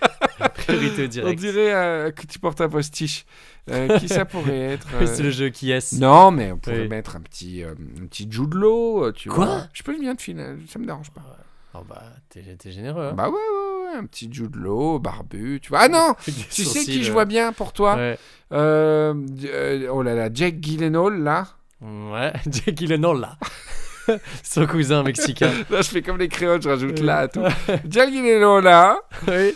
Priorité au On direct. dirait euh, que tu portes un postiche. Euh, qui ça pourrait être euh, C'est le jeu qui est. Non, mais on pourrait Oui. mettre un petit, un petit euh, tu Quoi vois. Je peux le bien de filer, ça me dérange pas. Oh bah, t'es généreux. Hein. Bah ouais, ouais, ouais, un petit Jude Law, barbu, tu vois. Ah non Tu sais qui je vois bien pour toi Ouais. Oh là là, Jake Gyllenhaal, là. Ouais. Jake Gyllenhaal là. Son cousin mexicain. Là, je fais comme les créoles, je rajoute là à tout. Gyllenhaal, là. oui.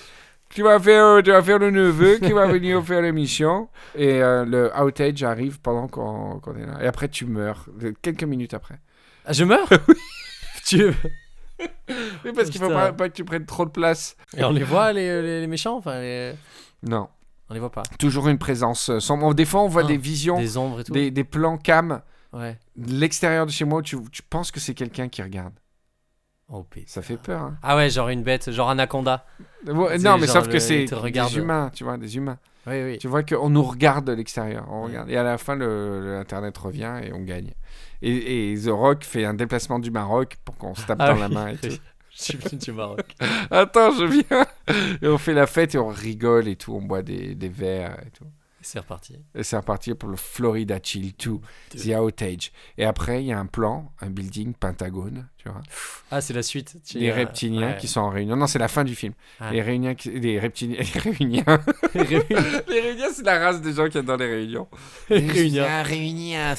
Tu vas faire, euh, tu vas faire le neveu qui va venir faire l'émission. Et euh, le outage arrive pendant qu'on est là. Et après, tu meurs. Quelques minutes après. Ah, je meurs? Tu Oui, parce qu'il faut Putain. pas, pas que tu prennes trop de place. Et on les voit les, les, les méchants? Enfin les... Non. on les voit pas. Toujours une présence. euh. Des fois, on voit Ah, des visions, Des ombres et tout. des, des plans cam Ouais. l'extérieur de chez moi tu, tu penses que c'est quelqu'un qui regarde. Oh. Ça fait peur. Hein. Ah ouais, genre une bête, genre anaconda. Ouais, non, mais sauf le- que c'est des humains, tu vois, des humains. Oui oui. Tu vois qu'on nous regarde de l'extérieur. On regarde. Et à la fin, le, le Internet revient et on gagne. Et, et The Rock fait un déplacement du Maroc pour qu'on se tape Ah dans oui. la main et tout. Je suis venu du Maroc. Attends, je viens. Et on fait la fête et on rigole et tout. On boit des, des verres et tout. C'est reparti. Et c'est reparti pour le Florida Chill 2, The Outage. Et après, il y a un plan, un building, Pentagone, tu vois. Ah, c'est la suite. Tu- Les reptiliens ouais. qui sont en réunion. Non, c'est la fin du film. Ah. Les réunions, qui- les reptiliens, les réunions. Réunion. les réunions, c'est la race des gens qui sont dans les réunions. Réunion. réunion.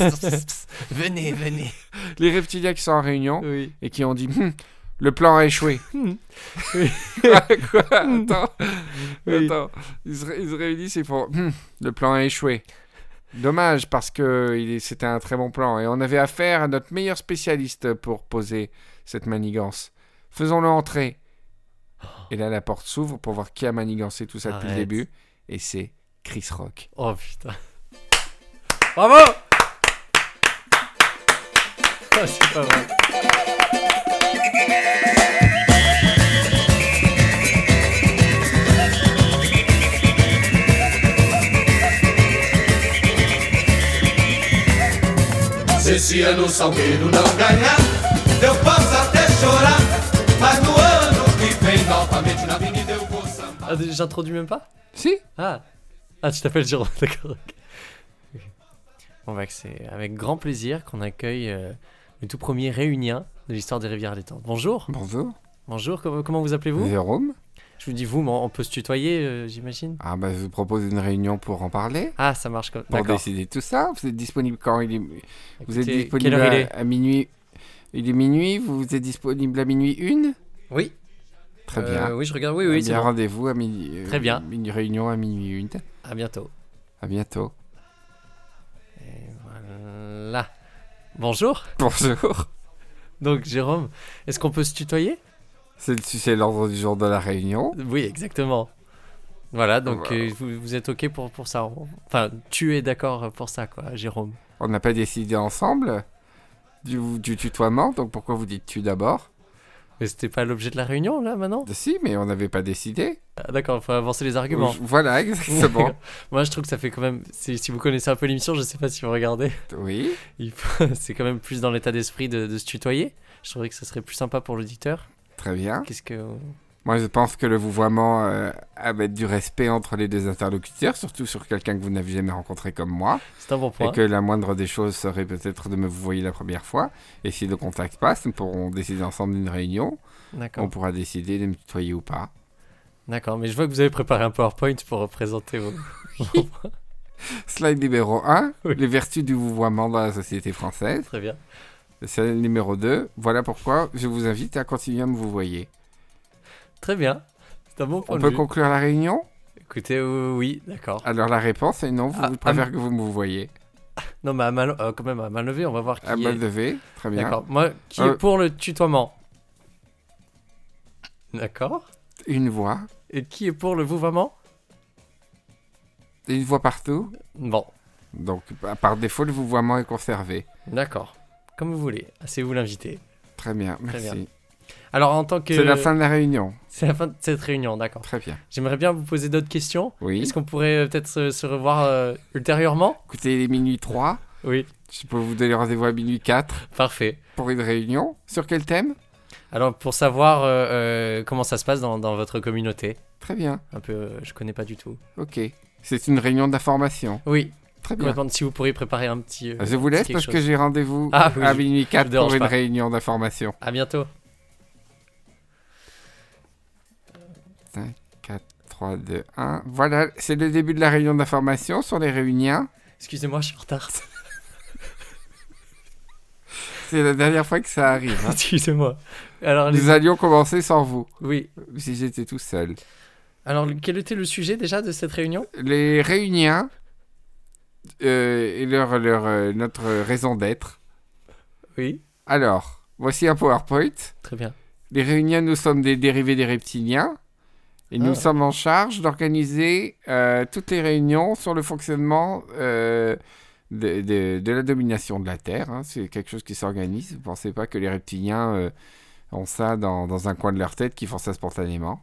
venez, venez. Les reptiliens qui sont en réunion Oui. et qui ont dit Hum, le plan a échoué. Oui. Quoi, quoi? Attends. Oui. Attends. Ils se, ré- ils se réunissent et font le plan a échoué. Dommage parce que c'était un très bon plan et on avait affaire à notre meilleur spécialiste pour poser cette manigance. Faisons-le entrer. Et là, la porte s'ouvre pour voir qui a manigancé tout ça depuis le début. Et c'est Chris Rock. Oh putain. Bravo Ah, c'est pas vrai. Se esse ano o Salgueiro não ganhar, eu posso até chorar. Mas no ano que vem, novamente na avenida eu vou sambar. Ah, j'introduis même pas? Si Ah Ah, tu t'appelles Jérôme, d'accord. ok. Bon, bah, c'est avec grand plaisir qu'on accueille euh, le tout premier réunien de l'histoire des rivières détentes. Bonjour. Bonjour. Bonjour, comment, comment vous appelez-vous? Jérôme Je vous dis vous, mais on peut se tutoyer, euh, j'imagine Ah bah je vous propose une réunion pour en parler. Ah, ça marche comme Pour décider tout ça. Vous êtes disponible quand il est... Vous êtes disponible il à, est? à minuit. Il est minuit, vous êtes disponible à minuit une? Oui. Très Euh, bien. oui, je regarde. Oui, oui, c'est bien, bon. rendez-vous à minuit. euh, Très bien. Une réunion à minuit une. À bientôt. À bientôt. Et voilà. Bonjour. Bonjour. Donc, Jérôme, est-ce qu'on peut se tutoyer? C'est l'ordre du jour de la réunion. Oui, exactement. Voilà, donc Voilà. euh, vous, vous êtes OK pour, pour ça? Enfin, tu es d'accord pour ça, quoi, Jérôme. On n'a pas décidé ensemble du, du tutoiement, donc pourquoi vous dites tu d'abord? Mais c'était pas l'objet de la réunion, là, maintenant? Si, mais on n'avait pas décidé. Ah, D'accord, il faut avancer les arguments. Voilà, exactement. Moi, je trouve que ça fait quand même. Si, si vous connaissez un peu l'émission, je sais pas si vous regardez. oui. il faut- C'est quand même plus dans l'état d'esprit de, de se tutoyer. Je trouverais que ça serait plus sympa pour l'auditeur. Très bien. Qu'est-ce que. Moi, je pense que le vouvoiement euh, a mettre du respect entre les deux interlocuteurs, surtout sur quelqu'un que vous n'avez jamais rencontré comme moi, C'est un bon point. et que la moindre des choses serait peut-être de me vouvoyer la première fois. Et si le contact passe, nous pourrons décider ensemble d'une réunion. D'accord. On pourra décider de me tutoyer ou pas. D'accord, mais je vois que vous avez préparé un PowerPoint pour représenter vos. Slide numéro 1, Oui. les vertus du vouvoiement dans la société française. Très bien. Slide numéro 2, voilà pourquoi je vous invite à continuer à me vouvoyer. Très bien. C'est un bon point On de peut vue. conclure la réunion Écoutez, oui, d'accord. Alors la réponse est non, vous Ah, préférez ah, que vous me vouvoyiez. Non, mais à euh, quand même, à main levée, on va voir qui À est. main levée, très bien. D'accord. Moi, qui Euh. est pour le tutoiement? D'accord. Une voix. Et qui est pour le vouvoiement? Une voix partout? Bon, Donc bah, par défaut, le vouvoiement est conservé. d'accord. Comme vous voulez. C'est vous l'invité. Très bien, Très merci. Alors, en tant que. C'est la fin de la réunion. C'est la fin de cette réunion, d'accord. Très bien. J'aimerais bien vous poser d'autres questions. Oui. Est-ce qu'on pourrait euh, peut-être se, se revoir euh, ultérieurement? Écoutez, il est minuit 3. Oui, Je peux vous donner rendez-vous à minuit 4 parfait. pour une réunion. Sur quel thème? Alors, pour savoir euh, euh, comment ça se passe dans, dans votre communauté, Très bien. un peu, euh, je connais pas du tout. Ok. C'est une réunion d'information. Oui, Très bien. complètement. Si vous pourriez préparer un petit. euh, Je vous laisse parce chose. que j'ai rendez-vous Ah oui, à je- minuit 4 vous dérange pour une pas. réunion d'information. À bientôt. 3, 2, 1. Voilà, c'est le début de la réunion d'information sur les réunions. Excusez-moi, je suis en retard. C'est la dernière fois que ça arrive. hein. Excusez-moi. Alors, les- Nous allions commencer sans vous, oui. si j'étais tout seul. Alors, quel était le sujet déjà de cette réunion? Les réunions euh, et leur, leur, euh, notre raison d'être. Oui. Alors, voici un PowerPoint. Très bien. Les réunions, nous sommes des dérivés des reptiliens. Et nous Ah. sommes en charge d'organiser euh, toutes les réunions sur le fonctionnement euh, de, de- de la domination de la Terre. hein. C'est quelque chose qui s'organise. Vous ne pensez pas que les reptiliens euh, ont ça dans, dans un coin de leur tête, qui font ça spontanément?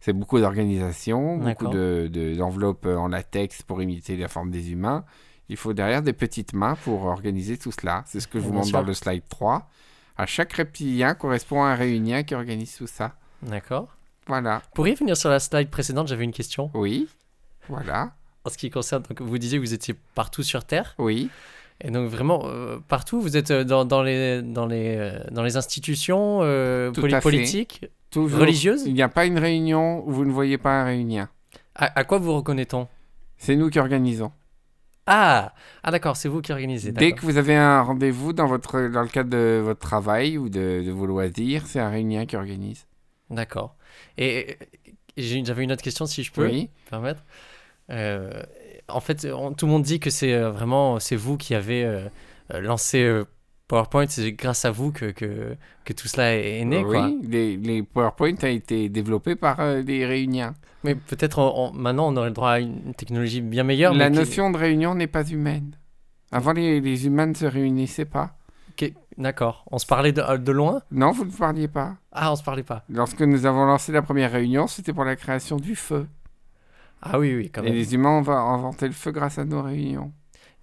C'est beaucoup d'organisation, beaucoup de- d'enveloppes en latex pour imiter la forme des humains. Il faut derrière des petites mains pour organiser tout cela. C'est ce que je vous montre sûr. dans le slide 3. À chaque reptilien correspond un réunien qui organise tout ça. D'accord. Voilà. Pourriez venir sur la slide précédente J'avais une question. Oui. Voilà. En ce qui concerne, donc, vous disiez que vous étiez partout sur Terre. Oui. Et donc, vraiment, euh, partout, vous êtes euh, dans, dans les, dans, les, euh, dans les institutions euh, politiques, Toujours. religieuses. Il n'y a pas une réunion où vous ne voyez pas un réunien. À, à quoi vous reconnaît-on? C'est nous qui organisons. Ah, ah d'accord, c'est vous qui organisez. Dès que vous avez un rendez-vous dans, votre, dans le cadre de votre travail ou de, de vos loisirs, c'est un réunien qui organise. D'accord. Et, j'avais une autre question, si je peux Oui. me permettre. Euh, en fait, on- tout le monde dit que c'est euh, vraiment c'est vous qui avez euh, lancé PowerPoint. C'est grâce à vous que, que, que tout cela est, né. Quoi. oui. Les, les PowerPoint ont été développés par euh, des réunions. Mais peut-être maintenant on aurait le droit à une technologie bien meilleure. La qui- notion de réunion n'est pas humaine. Avant, les, les humains ne se réunissaient pas. D'accord. On se parlait de, de loin Non, vous ne parliez pas. Ah, on se parlait pas. Lorsque nous avons lancé la première réunion, c'était pour la création du feu. Ah oui, oui, quand Et même. les humains ont inventé le feu grâce à nos réunions.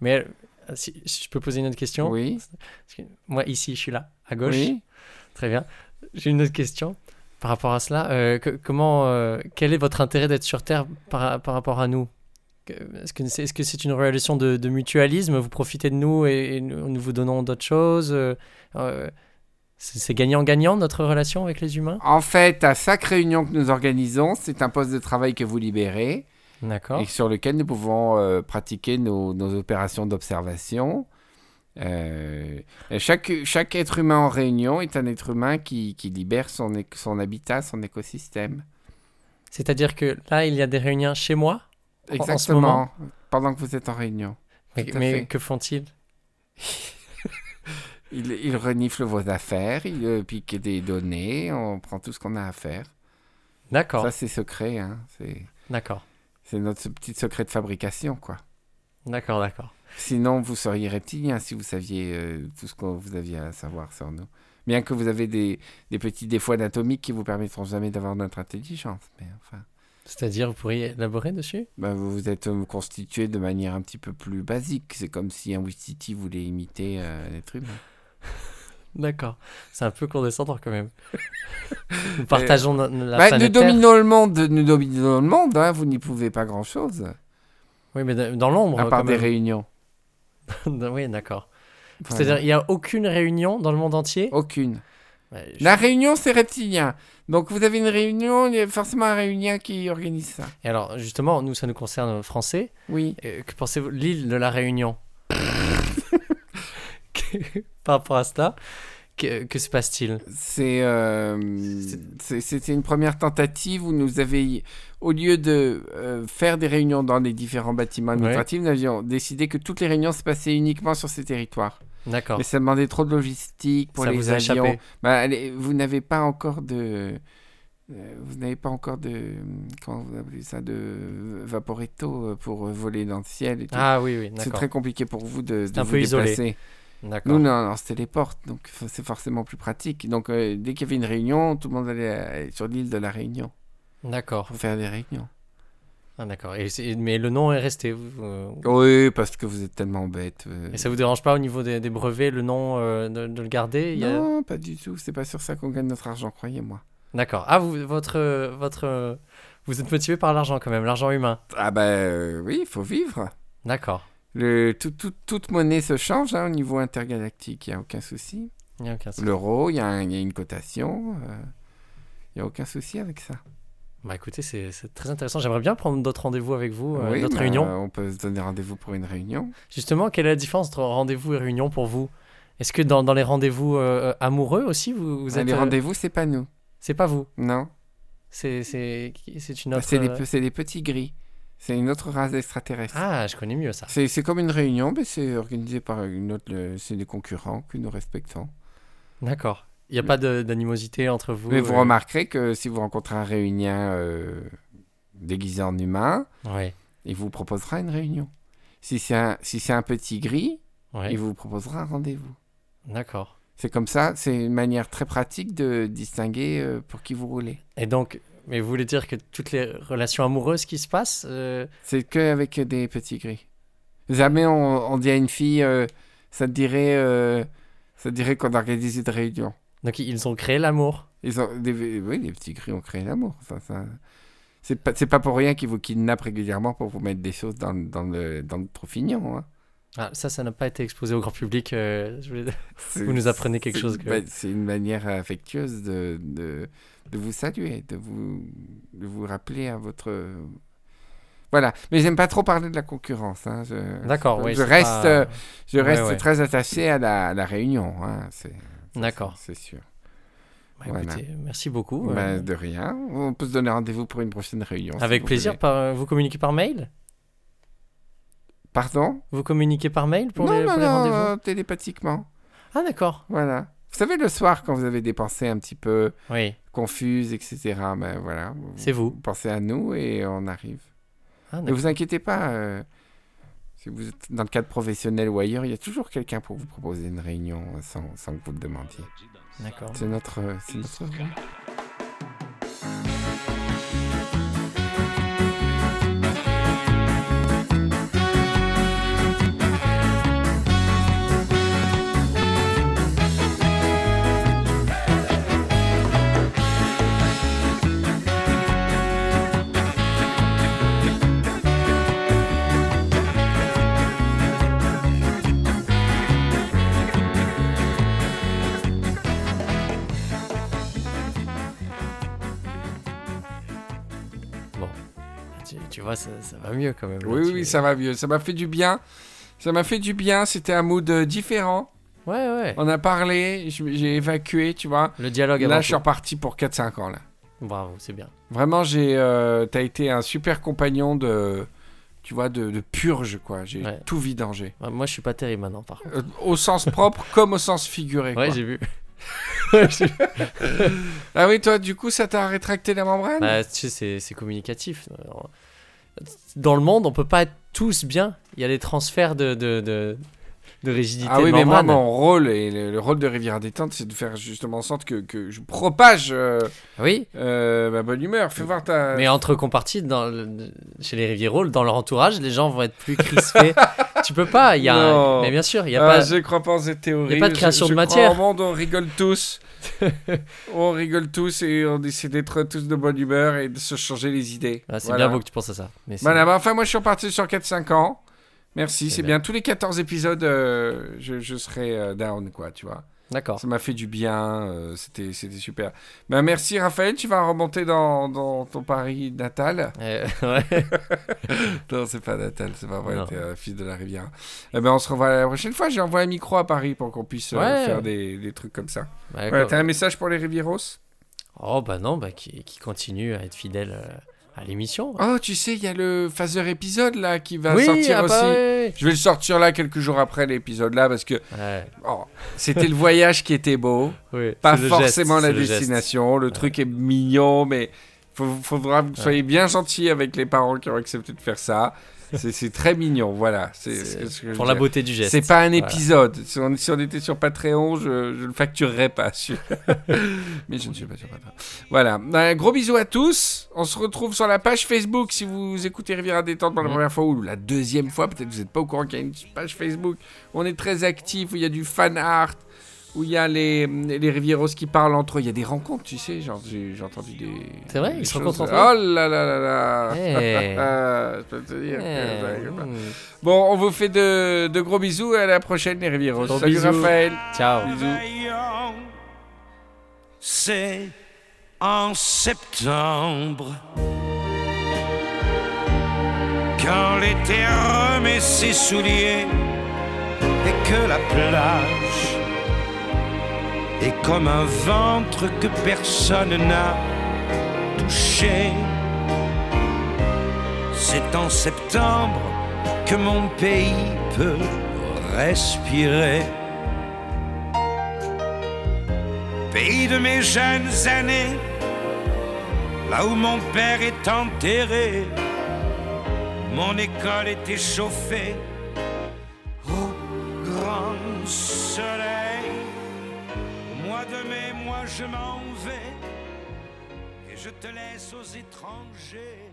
Mais euh, si, si je peux poser une autre question Oui. Moi, ici, je suis là, à gauche. Oui. Très bien. J'ai une autre question par rapport à cela. Euh, que- comment, euh, quel est votre intérêt d'être sur Terre par, par rapport à nous? Est-ce que c'est est -ce c'est une relation de, de mutualisme? Vous profitez de nous et, et nous, vous donnons d'autres choses Euh, euh, C'est gagnant-gagnant notre relation avec les humains? En fait, à chaque réunion que nous organisons, c'est un poste de travail que vous libérez D'accord. et sur lequel nous pouvons euh, pratiquer nos, nos opérations d'observation. Euh, chaque, chaque être humain en réunion est un être humain qui, qui libère son habitat, son écosystème. C'est-à-dire que là, il y a des réunions chez moi en- en ce Exactement. moment pendant que vous êtes en réunion. Mais, que font-ils? Il, il renifle vos affaires, il euh, pique des données, on prend tout ce qu'on a à faire. D'accord. Ça, c'est secret. Hein. D'accord. c'est notre petit secret de fabrication, quoi. D'accord, d'accord. Sinon, vous seriez reptilien si vous saviez euh, tout ce que vous aviez à savoir sur nous. Bien que vous avez des, des petits défauts anatomiques qui vous permettront jamais d'avoir notre intelligence. Mais enfin, C'est-à-dire, vous pourriez élaborer dessus? Ben, vous vous êtes euh, constitué de manière un petit peu plus basique. C'est comme si un Wistiti voulait imiter euh, un être humain. D'accord. C'est un peu condescendant quand même. nous partageons la Ben, nous planète Terre. dominons le monde, nous dominons le monde. hein, vous n'y pouvez pas grand-chose. Oui, mais dans l'ombre. À part des même. réunions. oui, d'accord. Voilà. C'est-à-dire, il n'y a aucune réunion dans le monde entier? Aucune. Ouais, je- La réunion, c'est reptilien. Donc vous avez une réunion, il y a forcément un réunien qui organise ça. Et alors, justement, nous, ça nous concerne français. Oui. Euh, que pensez-vous L'île de la Réunion? Par rapport à cela, que, que se passe-t-il? C'est, euh, c'est- c'était une première tentative où nous avions, au lieu de euh, faire des réunions dans les différents bâtiments administratifs, nous avions décidé que toutes les réunions se passaient uniquement sur ces territoires. D'accord. Mais ça demandait trop de logistique pour Ça les vous avions. Bah, allez, vous n'avez pas encore de... euh, Vous n'avez pas encore de... Comment vous appelez ça De vaporetto euh, pour euh, voler dans le ciel et tout. Ah oui, oui, C'est très compliqué pour vous de, de un vous peu isolé. déplacer. D'accord. Nous, non, on se téléporte, donc f- c'est forcément plus pratique. Donc, euh, dès qu'il y avait une réunion, tout le monde allait sur l'île de la Réunion D'accord. pour faire des réunions. Ah, d'accord. Mais le nom est resté. euh, Oui, parce que vous êtes tellement bête. euh. Et ça vous dérange pas au niveau des, des brevets, le nom, euh, de, de le garder il y a- Non, pas du tout. C'est pas sur ça qu'on gagne notre argent, croyez-moi. D'accord. Ah, vous, votre, votre, vous êtes motivé par l'argent quand même, l'argent humain. Ah bah euh, oui, il faut vivre. D'accord. Le, tout- tout- toute monnaie se change hein, au niveau intergalactique, il n'y a aucun souci. Il y a aucun souci. L'euro, il y, y a une cotation, il n'y a aucun souci avec ça. Bah écoutez, c'est très intéressant. J'aimerais bien prendre d'autres rendez-vous avec vous, euh, d'autres bah, réunions. On peut se donner rendez-vous pour une réunion. Justement, quelle est la différence entre rendez-vous et réunion pour vous? Est-ce que dans, dans les rendez-vous euh, amoureux aussi, vous, vous Ah, êtes. les euh, rendez-vous, c'est pas nous. C'est pas vous? Non, C'est une Bah, autre. c'est des, euh, pe- c'est des petits gris. C'est une autre race extraterrestre. Ah, je connais mieux ça. C'est comme une réunion, mais c'est organisé par une autre. C'est des concurrents que nous respectons. D'accord. Il n'y a pas de- d'animosité entre vous. mais vous euh, remarquerez que si vous rencontrez un réunien euh, déguisé en humain, Ouais. il vous proposera une réunion. Si c'est un, si c'est un petit gris, ouais. il vous proposera un rendez-vous. D'accord. C'est comme ça, c'est une manière très pratique de distinguer euh, pour qui vous roulez. Et donc, mais vous voulez dire que toutes les relations amoureuses qui se passent, C'est que avec des petits gris. Jamais on, on dit à une fille, ça te dirait, ça te dirait qu'on organise une réunion. Donc ils ont créé l'amour. Ils ont, des, oui, les petits gris ont créé l'amour. Ça, ça, c'est pas, pas pour rien qu'ils vous kidnappent régulièrement pour vous mettre des choses dans, le- dans le, dans le trophignon. Hein. Ah, ça, ça n'a pas été exposé au grand public. euh, je voulais- C'est- Vous nous apprenez quelque chose que- C'est une manière affectueuse de, de, de vous saluer, de vous, de vous rappeler à votre. Voilà. Mais j'aime pas trop parler de la concurrence. hein. D'accord, oui. je reste, pas- je reste ouais. très attaché à la, à la réunion. hein. C'est, D'accord. C'est sûr. Bah, voilà. écoutez, merci beaucoup. Ben, euh, de rien. On peut se donner rendez-vous pour une prochaine réunion. avec plaisir. Par, vous communiquez par mail? Pardon? Vous communiquez par mail pour Non, les, non, les rendez-vous? euh, télépathiquement. Ah, d'accord. Voilà. Vous savez, le soir, quand vous avez des pensées un petit peu Oui, confuses, etc., ben voilà. c'est vous. Pensez à nous et on arrive. Ah, Ne vous inquiétez pas. euh, si vous êtes dans le cadre professionnel ou ailleurs, il y a toujours quelqu'un pour vous proposer une réunion sans, sans que vous le demandiez. D'accord. C'est notre, c'est notre mieux quand même. là, Oui, tu- oui, ça va mieux. Ça m'a fait du bien. Ça m'a fait du bien. C'était un mood euh, différent. Ouais, ouais. On a parlé, j'ai évacué, tu vois. Le dialogue Là, je suis reparti pour 4-5 ans, là. Bravo, c'est bien. Vraiment, j'ai, euh, t'as été un super compagnon de, tu vois, de, de purge, quoi. J'ai Ouais. tout vidangé. Ouais, Moi, je suis pas terrible maintenant, par contre. Euh, au sens propre comme au sens figuré, Ouais, j'ai vu. Ah oui, toi, du coup, ça t'a rétracté la membrane? Bah, tu sais, c'est- c'est communicatif. Alors, Dans le monde, on peut pas être tous bien. Il y a des transferts de, de, de, de rigidité. Ah oui, mais moi, mon rôle, et le, le rôle de Rivière Détente, c'est de faire justement en sorte que, que je propage euh, Oui, euh, ma bonne humeur. Fais voir ta... mais entre compartis, dans le- chez les Rivieros, dans leur entourage, les gens vont être plus crispés. tu peux pas. Il y a un-. Mais bien sûr, il y a Ah, pas. Je crois pas en cette théorie. y a pas de création je de crois matière. Au monde, on rigole tous. on rigole tous et on essaie d'être tous de bonne humeur et de se changer les idées. Ah, c'est Voilà. bien beau que tu penses à ça. Mais Voilà, bah, enfin, moi, je suis reparti sur 4-5 ans. Merci, C'est c'est bien. bien. Tous les 14 épisodes, euh, je, je serai euh, down, quoi, tu vois. D'accord. Ça m'a fait du bien, euh, c'était c'était super. Ben, merci, Raphaël, tu vas remonter dans, dans ton Paris natal. Euh, ouais. Non, c'est pas natal, c'est pas vrai, t'es un fils de la rivière. Eh ben, on se revoit la prochaine fois. J'ai envoyé un micro à Paris pour qu'on puisse euh, Ouais. faire des, des trucs comme ça. Bah, Voilà. T'as un message pour les Rivieros? Oh bah non, bah qui, qui continue à être fidèle euh, à l'émission. Oh, tu sais, il y a le phaser épisode là qui va oui, sortir ah bah aussi. Je vais le sortir là quelques jours après l'épisode là parce que Ouais, oh, c'était le voyage qui était beau, ouais, pas forcément geste, la le destination. Le truc est mignon, mais faudra que vous soyez bien gentil avec les parents qui ont accepté de faire ça. C'est très mignon, voilà. C'est Pour la beauté du geste. C'est pas un Voilà. épisode. Si, on, si on était sur Patreon, je, je le facturerais pas. sur- Mais je ne suis pas sur Patreon. Voilà. Un gros bisou à tous. On se retrouve sur la page Facebook si vous écoutez Rivière à détente pour la Mhm. première fois ou la deuxième fois. Peut-être que vous n'êtes pas au courant qu'il y a une page Facebook on est très actif, où il y a du fan art, où il y a les, les Rivieros qui parlent entre eux. Il y a des rencontres, tu sais. Genre, j'ai j'ai entendu des. C'est vrai, des ils se rencontrent entre Oh là là là là. Eh. je peux te dire. que Eh, ça rigole pas. mm. Bon, on vous fait de, de gros bisous. À la prochaine, les Rivieros. Gros Salut bisous. Raphaël. Ciao. Bisous. C'est en septembre. Quand l'été remet ses souliers et que la plage est comme un ventre que personne n'a touché. C'est en septembre que mon pays peut respirer. Pays de mes jeunes années, là où mon père est enterré, mon école était chauffée au grand soleil. Au mois de mai, moi je m'en vais et je te laisse aux étrangers.